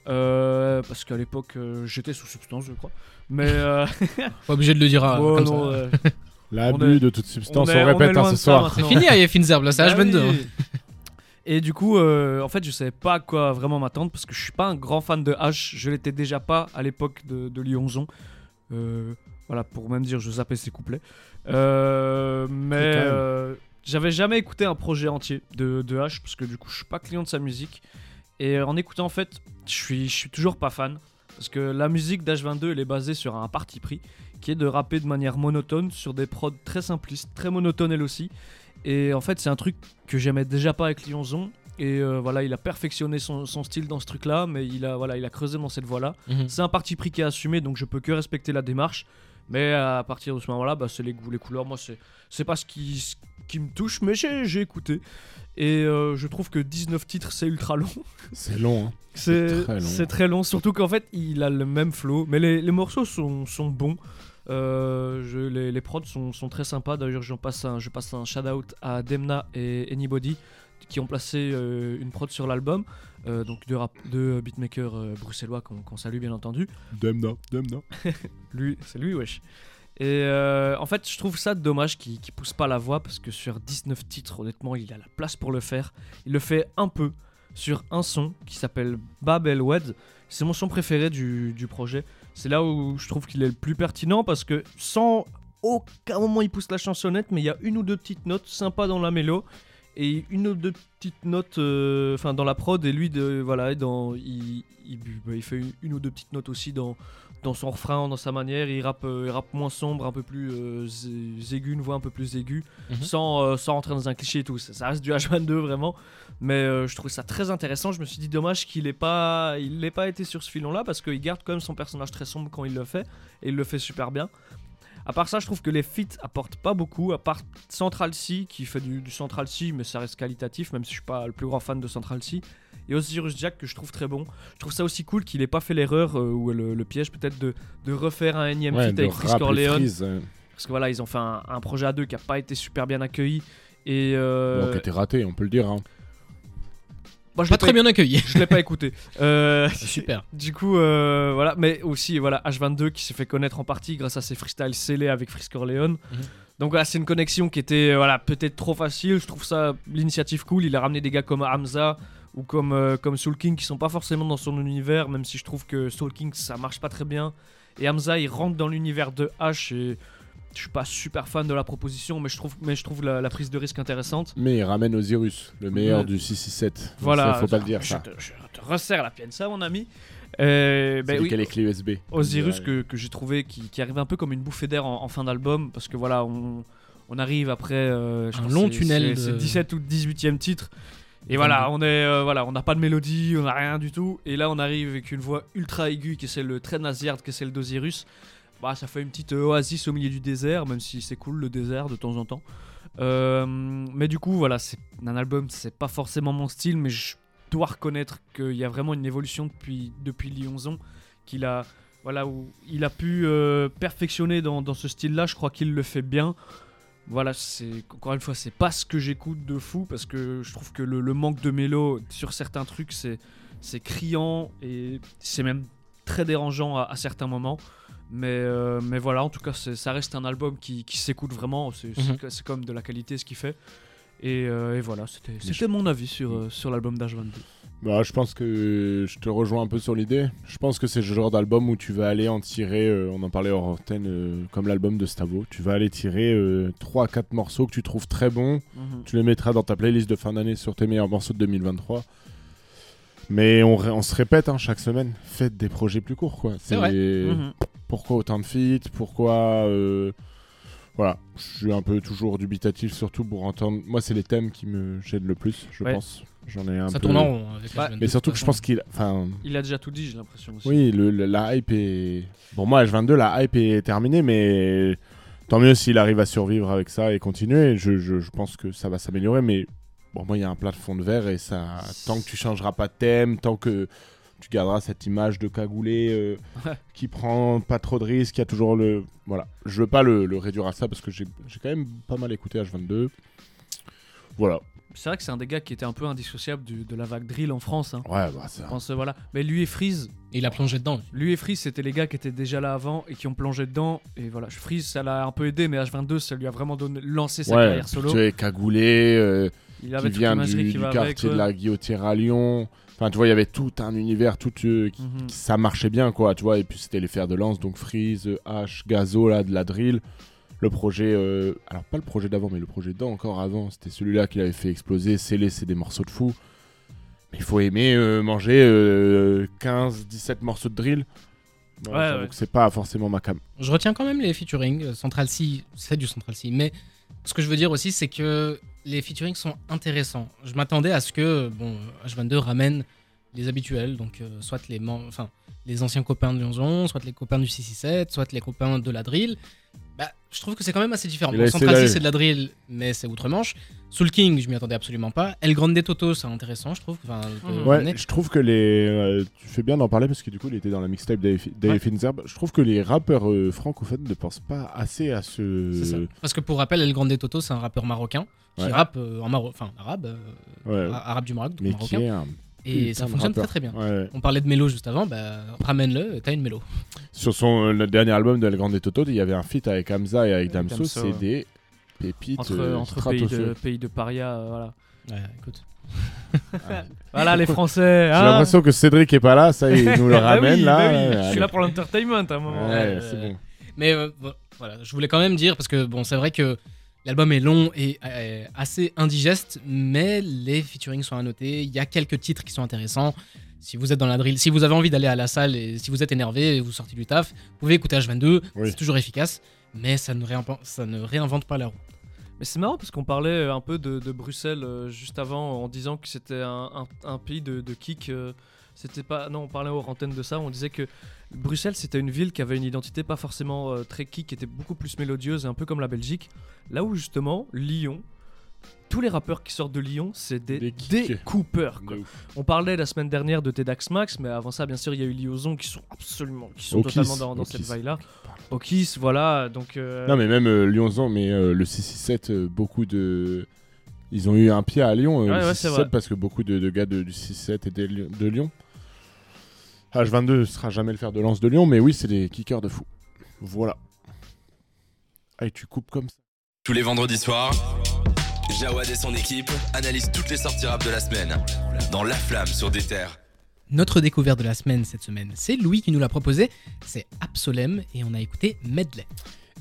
Euh, parce qu'à l'époque, euh, j'étais sous substance, je crois. Mais euh, Pas obligé de le dire euh, bon, comme non, ça. euh, L'abus est- de toute substance, on est- on répète hein, ce soir. C'est fini, a Finzerb, là, c'est bah H22. oui. Et du coup, euh, en fait, je savais pas à quoi vraiment m'attendre parce que je suis pas un grand fan de H. Je l'étais déjà pas à l'époque de, de Lyonzon. Euh, voilà, pour même dire, je zappais ses couplets. Euh, mais euh, j'avais jamais écouté un projet entier de, de H parce que du coup, je suis pas client de sa musique. Et en écoutant, en fait, je suis, je suis toujours pas fan. Parce que la musique d'H22, elle est basée sur un parti pris qui est de rapper de manière monotone sur des prods très simplistes, très monotones elle aussi. Et en fait, c'est un truc que j'aimais déjà pas avec Lyonzon. Et euh, voilà, il a perfectionné son, son style dans ce truc-là, mais il a, voilà, il a creusé dans cette voie-là. Mhm. C'est un parti pris qui est assumé, donc je peux que respecter la démarche. Mais à partir de ce moment-là, bah, c'est les goûts, les couleurs. Moi, c'est, c'est pas ce qui, qui me touche, mais j'ai, écouté. Et euh, je trouve que 19 titres, c'est ultra long. C'est long. Hein. C'est très long. c'est très long, surtout qu'en fait, il a le même flow. Mais les, les morceaux sont, sont bons. Euh, je- les, les prods sont, sont très sympas. D'ailleurs, j'en passe un, je passe un shout-out à Demna et Anybody qui ont placé euh, une prod sur l'album. Donc deux, rap- deux beatmakers bruxellois qu'on qu'on salue bien entendu. Demna, Demna. Lui, c'est lui, wesh. Et euh, en fait, je trouve ça dommage qu'il qu'il pousse pas la voix parce que sur 19 titres, honnêtement, il a la place pour le faire. Il le fait un peu sur un son qui s'appelle Babel Wed. C'est mon son préféré du, projet. C'est là où je trouve qu'il est le plus pertinent parce que sans aucun moment il pousse la chansonnette, mais il y a une ou deux petites notes sympas dans la mélo et une ou deux petites notes euh, dans la prod et lui de voilà dans il, il, fait une ou deux petites notes aussi dans dans son refrain dans sa manière il rappe euh, il rappe moins sombre un peu plus euh, aigu une voix un peu plus aiguë Mhm. sans euh, sans rentrer dans un cliché et tout ça, ça reste du H22 vraiment mais euh, je trouvais ça très intéressant je me suis dit dommage qu'il ait pas il n'ait pas été sur ce filon là parce qu'il garde quand même son personnage très sombre quand il le fait et il le fait super bien à part ça, je trouve que les feats apportent pas beaucoup, à part Central C qui fait du, du Central C, mais ça reste qualitatif, même si je suis pas le plus grand fan de Central C. Et Osiris Jack que je trouve très bon. Je trouve ça aussi cool qu'il ait pas fait l'erreur euh, ou le, le piège peut-être de, de refaire un énième Ouais, feat de avec Chris Corleone. Freeze, euh, Parce que voilà, ils ont fait un, un projet à deux qui a pas été super bien accueilli. Et euh, bon, qui était raté, on peut le dire. hein. moi, je Pas très bien accueilli. Je l'ai pas écouté. Euh, Super. Du coup, euh, voilà, mais aussi voilà H22 qui s'est fait connaître en partie grâce à ses freestyles scellés avec Frisk Corleone. Mhm. Donc voilà, c'est une connexion qui était euh, voilà peut-être trop facile. Je trouve ça l'initiative cool. Il a ramené des gars comme Hamza ou comme euh, comme Soul King qui sont pas forcément dans son univers, même si je trouve que Soul King ça marche pas très bien. Et Hamza il rentre dans l'univers de H et je suis pas super fan de la proposition, mais je trouve mais je trouve la, la prise de risque intéressante. Mais il ramène Osiris, le meilleur Ouais. du 667. Donc Voilà, ça, faut pas le dire je ça. te, je te resserre la ça mon ami. Euh, C'est ben oui. lequel est clé USB. Osiris que, que j'ai trouvé qui, qui arrive un peu comme une bouffée d'air en, en fin d'album parce que voilà on, on arrive après euh, je Un pense long tunnel c'est- de- c'est 17 ou 18e titre et voilà on est euh, voilà on n'a pas de mélodie on n'a rien du tout et là on arrive avec une voix ultra aiguë qui est celle très nasillarde qui est celle d'Osiris bah ça fait une petite euh, oasis au milieu du désert même si c'est cool le désert de temps en temps Euh, mais du coup voilà c'est un album c'est pas forcément mon style mais je dois reconnaître qu'il y a vraiment une évolution depuis depuis Lyonzon qu'il a voilà où il a pu euh, perfectionner dans, dans ce style-là. Je crois qu'il le fait bien. Voilà, c'est encore une fois, c'est pas ce que j'écoute de fou parce que je trouve que le, le manque de mélo sur certains trucs, c'est c'est criant et c'est même très dérangeant à, à certains moments. Mais, euh, mais voilà, en tout cas, ça reste un album qui, qui s'écoute vraiment. C'est Mhm. c'est comme de la qualité ce qu'il fait. Et, euh, et voilà, c'était mon avis sur, euh, sur l'album d'H22. Bah, je pense que je te rejoins un peu sur l'idée. Je pense que c'est le genre d'album où tu vas aller en tirer, euh, on en parlait hors antenne, euh, comme l'album de Stavo. Tu vas aller tirer 3-4 morceaux que tu trouves très bons. Tu les mettras dans ta playlist de fin d'année sur tes meilleurs morceaux de 2023. Mais on, on se répète hein, chaque semaine. Faites des projets plus courts, quoi. C'est vrai. Mhm. Pourquoi autant de feats Pourquoi euh, Voilà, je suis un peu toujours dubitatif, surtout pour entendre. Moi, c'est les thèmes qui me gênent le plus, je Ouais. pense. J'en ai un Ça peu. tourne en rond avec Bah, H22, Mais surtout que je pense qu'il. Enfin, Il a déjà tout dit, j'ai l'impression aussi. oui, le, le- la hype est. Pour moi, H22, la hype est terminée, mais tant mieux s'il arrive à survivre avec ça et continuer. Je, je, je pense que ça va s'améliorer, mais bon, moi, il y a un plafond de verre et ça. Tant que tu changeras pas de thème, tant que tu garderas cette image de cagoulé euh, Ouais. qui prend pas trop de risques, il y a toujours le. Voilà. Je veux pas le, le réduire à ça parce que j'ai j'ai quand même pas mal écouté H22. Voilà. C'est vrai que c'est un des gars qui était un peu indissociable du- de la vague drill en France. hein. Ouais, bah ça. Je pense, euh, voilà. Mais lui et Freeze, Et il a plongé dedans. lui et Freeze, c'était les gars qui étaient déjà là avant et qui ont plongé dedans. Et voilà, Freeze, ça l'a un peu aidé, mais H22, ça lui a vraiment donné, lancé sa Ouais, carrière solo. tu es cagoulé. euh, Il qui avait toute vient du, qui du quartier avec. de la Guillotière à Lyon. Enfin, tu vois, il y avait tout un univers, tout euh, qui- Mhm. qui- ça marchait bien, quoi, tu vois. Et puis c'était les fers de lance, donc Freeze, H, Gazo, là, de la drill. Le projet, euh, alors pas le projet d'avant, mais le projet d'avant, encore avant, c'était celui-là qui l'avait fait exploser. Scellé, c'est des morceaux de fou. Mais il faut aimer euh, manger euh, 15, 17 morceaux de drill. Ouais, Ouais, ouais. c'est pas forcément ma cam. Je retiens quand même les featuring. euh, Central C, c'est du Central C. Mais ce que je veux dire aussi, c'est que les featuring sont intéressants. Je m'attendais à ce que bon, H22 ramène les habituels, donc euh, soit les, enfin, les anciens copains de Lyonzon, soit les copains du 667, soit les copains de la drill. Bah, je trouve que c'est quand même assez différent. Bon, a essayé Central C, d'aller- c'est de la drill, mais c'est outre-Manche. Soul King, je m'y attendais absolument pas. El Grande Toto, c'est intéressant, je trouve. Enfin, de Mhm. Ouais, je trouve que les. euh, tu fais bien d'en parler parce que du coup, il était dans la mixtape d'Ave Ouais. Finzerb. Je trouve que les rappeurs euh, francophones ne pensent pas assez à ce. Ça. Parce que pour rappel, El Grande Toto, c'est un rappeur marocain qui Ouais. rappe euh, en Maro... enfin, arabe, euh, arabe du Maroc, donc mais marocain. qui est un. Et putain ça fonctionne très très bien. Ouais. On parlait de mélo juste avant, bah ramène-le, t'as une mélo. Sur son euh, le dernier album de El Grande Toto, il y avait un feat avec Hamza et avec Damso. Damso, C'est ouais. des pépites. Entre, euh, entre pays, de, stratosphériques. pays de paria, euh, voilà. Ouais, écoute. Ah. Voilà les Français. J'ai hein. l'impression que Cédric est pas là, ça il nous le Bah ramène oui, là. bah oui, Ouais, Je suis là pour l'entertainment à un moment. Bon. Mais euh, vo- voilà, je voulais quand même dire, parce que bon, c'est vrai que l'album est long et euh, assez indigeste, mais les featuring sont à noter. Il y a quelques titres qui sont intéressants. Si vous êtes dans la drill, si vous avez envie d'aller à la salle et si vous êtes énervé et vous sortez du taf, vous pouvez écouter H22, Oui. c'est toujours efficace, mais ça ne, réinvente, ça ne réinvente pas la roue. Mais c'est marrant parce qu'on parlait euh, un peu de, de Bruxelles euh, juste avant en disant que c'était un, un- un pays de, de kick. c'était pas. Non, on parlait aux antennes de ça. On disait que Bruxelles c'était une ville qui avait une identité pas forcément euh, très kick, qui était beaucoup plus mélodieuse et un peu comme la Belgique. Là où justement Lyon, tous les rappeurs qui sortent de Lyon, c'est des, Des quoi. De. On parlait la semaine dernière de Tedax Max, mais avant ça, bien sûr, il y a eu Liozon qui sont absolument, qui sont totalement dans, dans cette vague-là. Okis, voilà. Donc. euh, Non, mais même euh, Lyonzan, mais euh, le 667, euh, beaucoup de. Ils ont eu un pied à Lyon, Ouais, le ouais, c'est 667, vrai. parce que beaucoup de, de gars de- du 667 étaient de Lyon. H22 ne sera jamais le fer de lance de Lyon, mais oui, c'est des kickers de fou. Voilà. Ah, et tu coupes comme ça. Tous les vendredis soirs, Jawad et son équipe analysent toutes les sorties rap de la semaine dans La Flamme sur des terres. Notre découverte de la semaine cette semaine, c'est Louis qui nous l'a proposé, c'est Absolem et on a écouté Medley.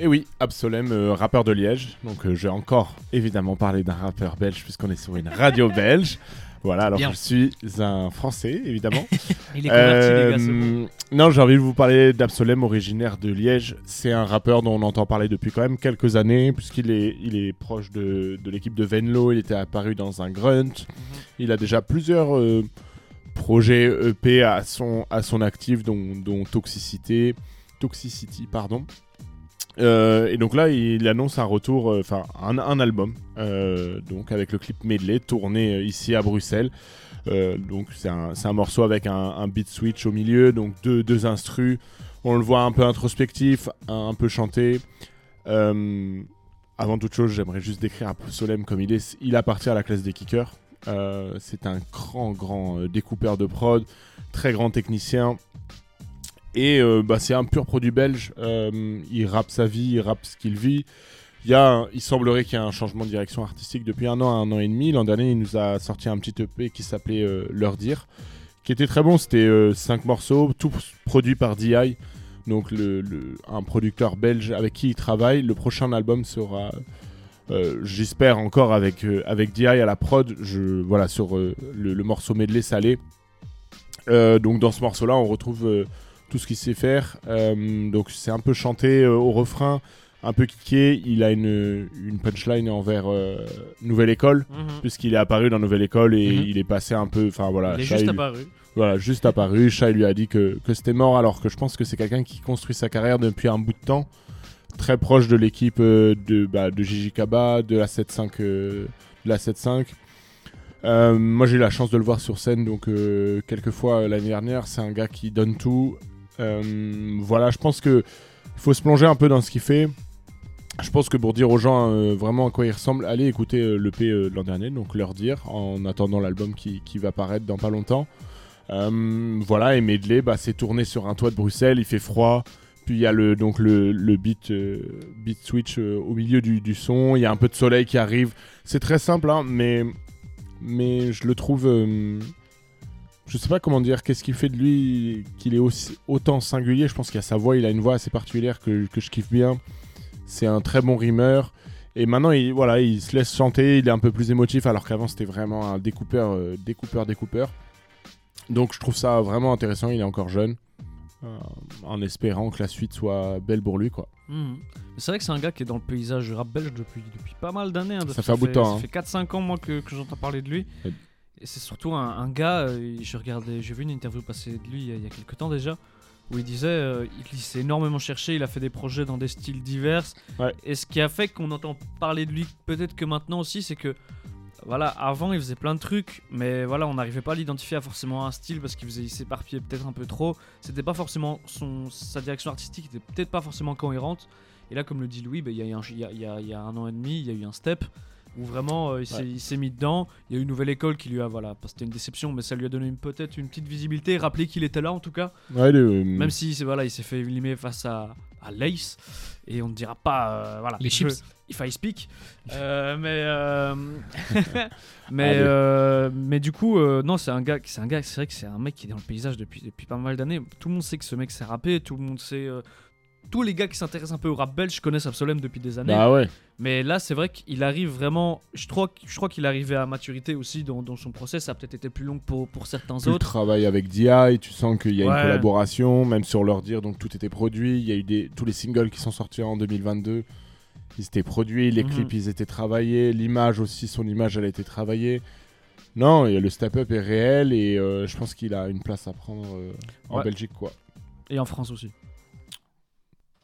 Et oui, Absolem, euh, rappeur de Liège. Donc, euh, je vais encore évidemment parler d'un rappeur belge, puisqu'on est sur une radio belge. Voilà, alors Bien. je suis un Français, évidemment. Il est converti, les gars. Euh, Non, j'ai envie de vous parler d'Absolem, originaire de Liège. C'est un rappeur dont on entend parler depuis quand même quelques années, puisqu'il est, il est proche de, de l'équipe de Venlo. Il était apparu dans un Grunt. Mhm. Il a déjà plusieurs euh, projets EP à son, à son actif, dont, dont Toxicité, Toxicity. Pardon. Euh, et donc là, il annonce un retour, euh, enfin un, album, euh, donc avec le clip medley tourné ici à Bruxelles. Donc c'est un, morceau avec un, beat switch au milieu, donc deux, deux instrus. On le voit un peu introspectif, un, peu chanté. Avant toute chose, j'aimerais juste décrire un peu Solem comme il est. Il appartient à la classe des kickers. C'est un grand, grand découpeur de prod, très grand technicien. Et euh, bah, c'est un pur produit belge. Euh, il rappe sa vie, il rappe ce qu'il vit. Il, y a il semblerait qu'il y ait un changement de direction artistique depuis un an à un an et demi. L'an dernier, il nous a sorti un petit EP qui s'appelait euh, Leur Dire, qui était très bon. C'était 5 morceaux, tout produit par DI, donc un producteur belge avec qui il travaille. Le prochain album sera, j'espère encore avec, avec DI à la prod, je, voilà, sur le, le morceau medley salé. Donc dans ce morceau-là, on retrouve tout ce qu'il sait faire. Euh, donc c'est un peu chanté euh, au refrain un peu kické. Il a une, une punchline envers euh, Nouvelle École, Mhm. puisqu'il est apparu dans Nouvelle École et Mhm. il est passé un peu. Enfin voilà, Il est Shai juste lui- apparu. voilà, juste apparu. Shai lui a dit que, que c'était mort, alors que je pense que c'est quelqu'un qui construit sa carrière depuis un bout de temps. Très proche de l'équipe euh, de, bah, de Gigi Kaba, de la 7-5. euh, de la 7-5. Euh, moi j'ai eu la chance de le voir sur scène donc quelques fois l'année dernière. C'est un gars qui donne tout. Euh, voilà, je pense que il faut se plonger un peu dans ce qu'il fait. Je pense que pour dire aux gens euh, vraiment à quoi il ressemble, allez écouter euh, l'EP l'an dernier, donc leur dire en attendant l'album qui, va paraître dans pas longtemps. Voilà, et Medley, bah, c'est tourné sur un toit de Bruxelles, il fait froid. Puis il y a le, donc le, beat, switch au milieu du, du son, il y a un peu de soleil qui arrive. C'est très simple, hein, mais, mais je le trouve. Je sais pas comment dire, qu'est-ce qui fait de lui qu'il est aussi, autant singulier. Je pense qu'il a sa voix, il a une voix assez particulière que, que je kiffe bien. C'est un très bon rimeur. Et maintenant, il, voilà, il se laisse chanter, il est un peu plus émotif, alors qu'avant c'était vraiment un découpeur, euh, découpeur, découpeur. Donc je trouve ça vraiment intéressant, il est encore jeune. Euh, en espérant que la suite soit belle pour lui, quoi. Mhm. C'est vrai que c'est un gars qui est dans le paysage rap belge depuis, depuis pas mal d'années. hein, Ça fait un bout de temps, Ça hein. fait 4-5 ans, moi, que, que j'entends parler de lui. Et c'est surtout un, un gars, euh, je regardais, j'ai vu une interview passer de lui il y a, il y a quelques temps déjà, où il disait euh, il s'est énormément cherché, il a fait des projets dans des styles divers. Ouais. Et ce qui a fait qu'on entend parler de lui peut-être que maintenant aussi, c'est que voilà, avant il faisait plein de trucs, mais voilà, on n'arrivait pas à l'identifier à forcément un style parce qu'il faisait, il s'éparpillait peut-être un peu trop. C'était pas forcément son, sa direction artistique était peut-être pas forcément cohérente. Et là, comme le dit Louis, bah, y, y y il y a un an et demi, il y a eu un step où vraiment euh, il s'est- Ouais. il s'est mis dedans. Il y a eu une nouvelle école qui lui a, voilà, c'était une déception, mais ça lui a donné une- peut-être une petite visibilité, rappeler qu'il était là en tout cas. Ouais, le- Même si c'est voilà, il s'est fait éliminer face à, à Lace et on ne dira pas euh, voilà. Les je- chips. If I speak. Euh, mais euh, mais euh, mais du coup euh, non c'est un gars c'est un gars c'est vrai que c'est un mec qui est dans le paysage depuis depuis pas mal d'années. Tout le monde sait que ce mec sait rapper, tout le monde sait euh, tous les gars qui s'intéressent un peu au rap belge connaissent Absolem depuis des années. Bah ouais. Mais là, c'est vrai qu'il arrive vraiment. Je crois, je crois qu'il arrivait à maturité aussi dans, dans son process. Ça a peut-être été plus long pour, pour certains le autres. travail avec DI, tu sens qu'il y a Ouais. une collaboration, même sur leur dire, donc tout était produit. Il y a eu des, tous les singles qui sont sortis en 2022, ils étaient produits, les Mhm. clips ils étaient travaillés, l'image aussi, son image elle a été travaillée. Non, et le step-up est réel et euh, je pense qu'il a une place à prendre euh, en Ouais. Belgique quoi. Et en France aussi.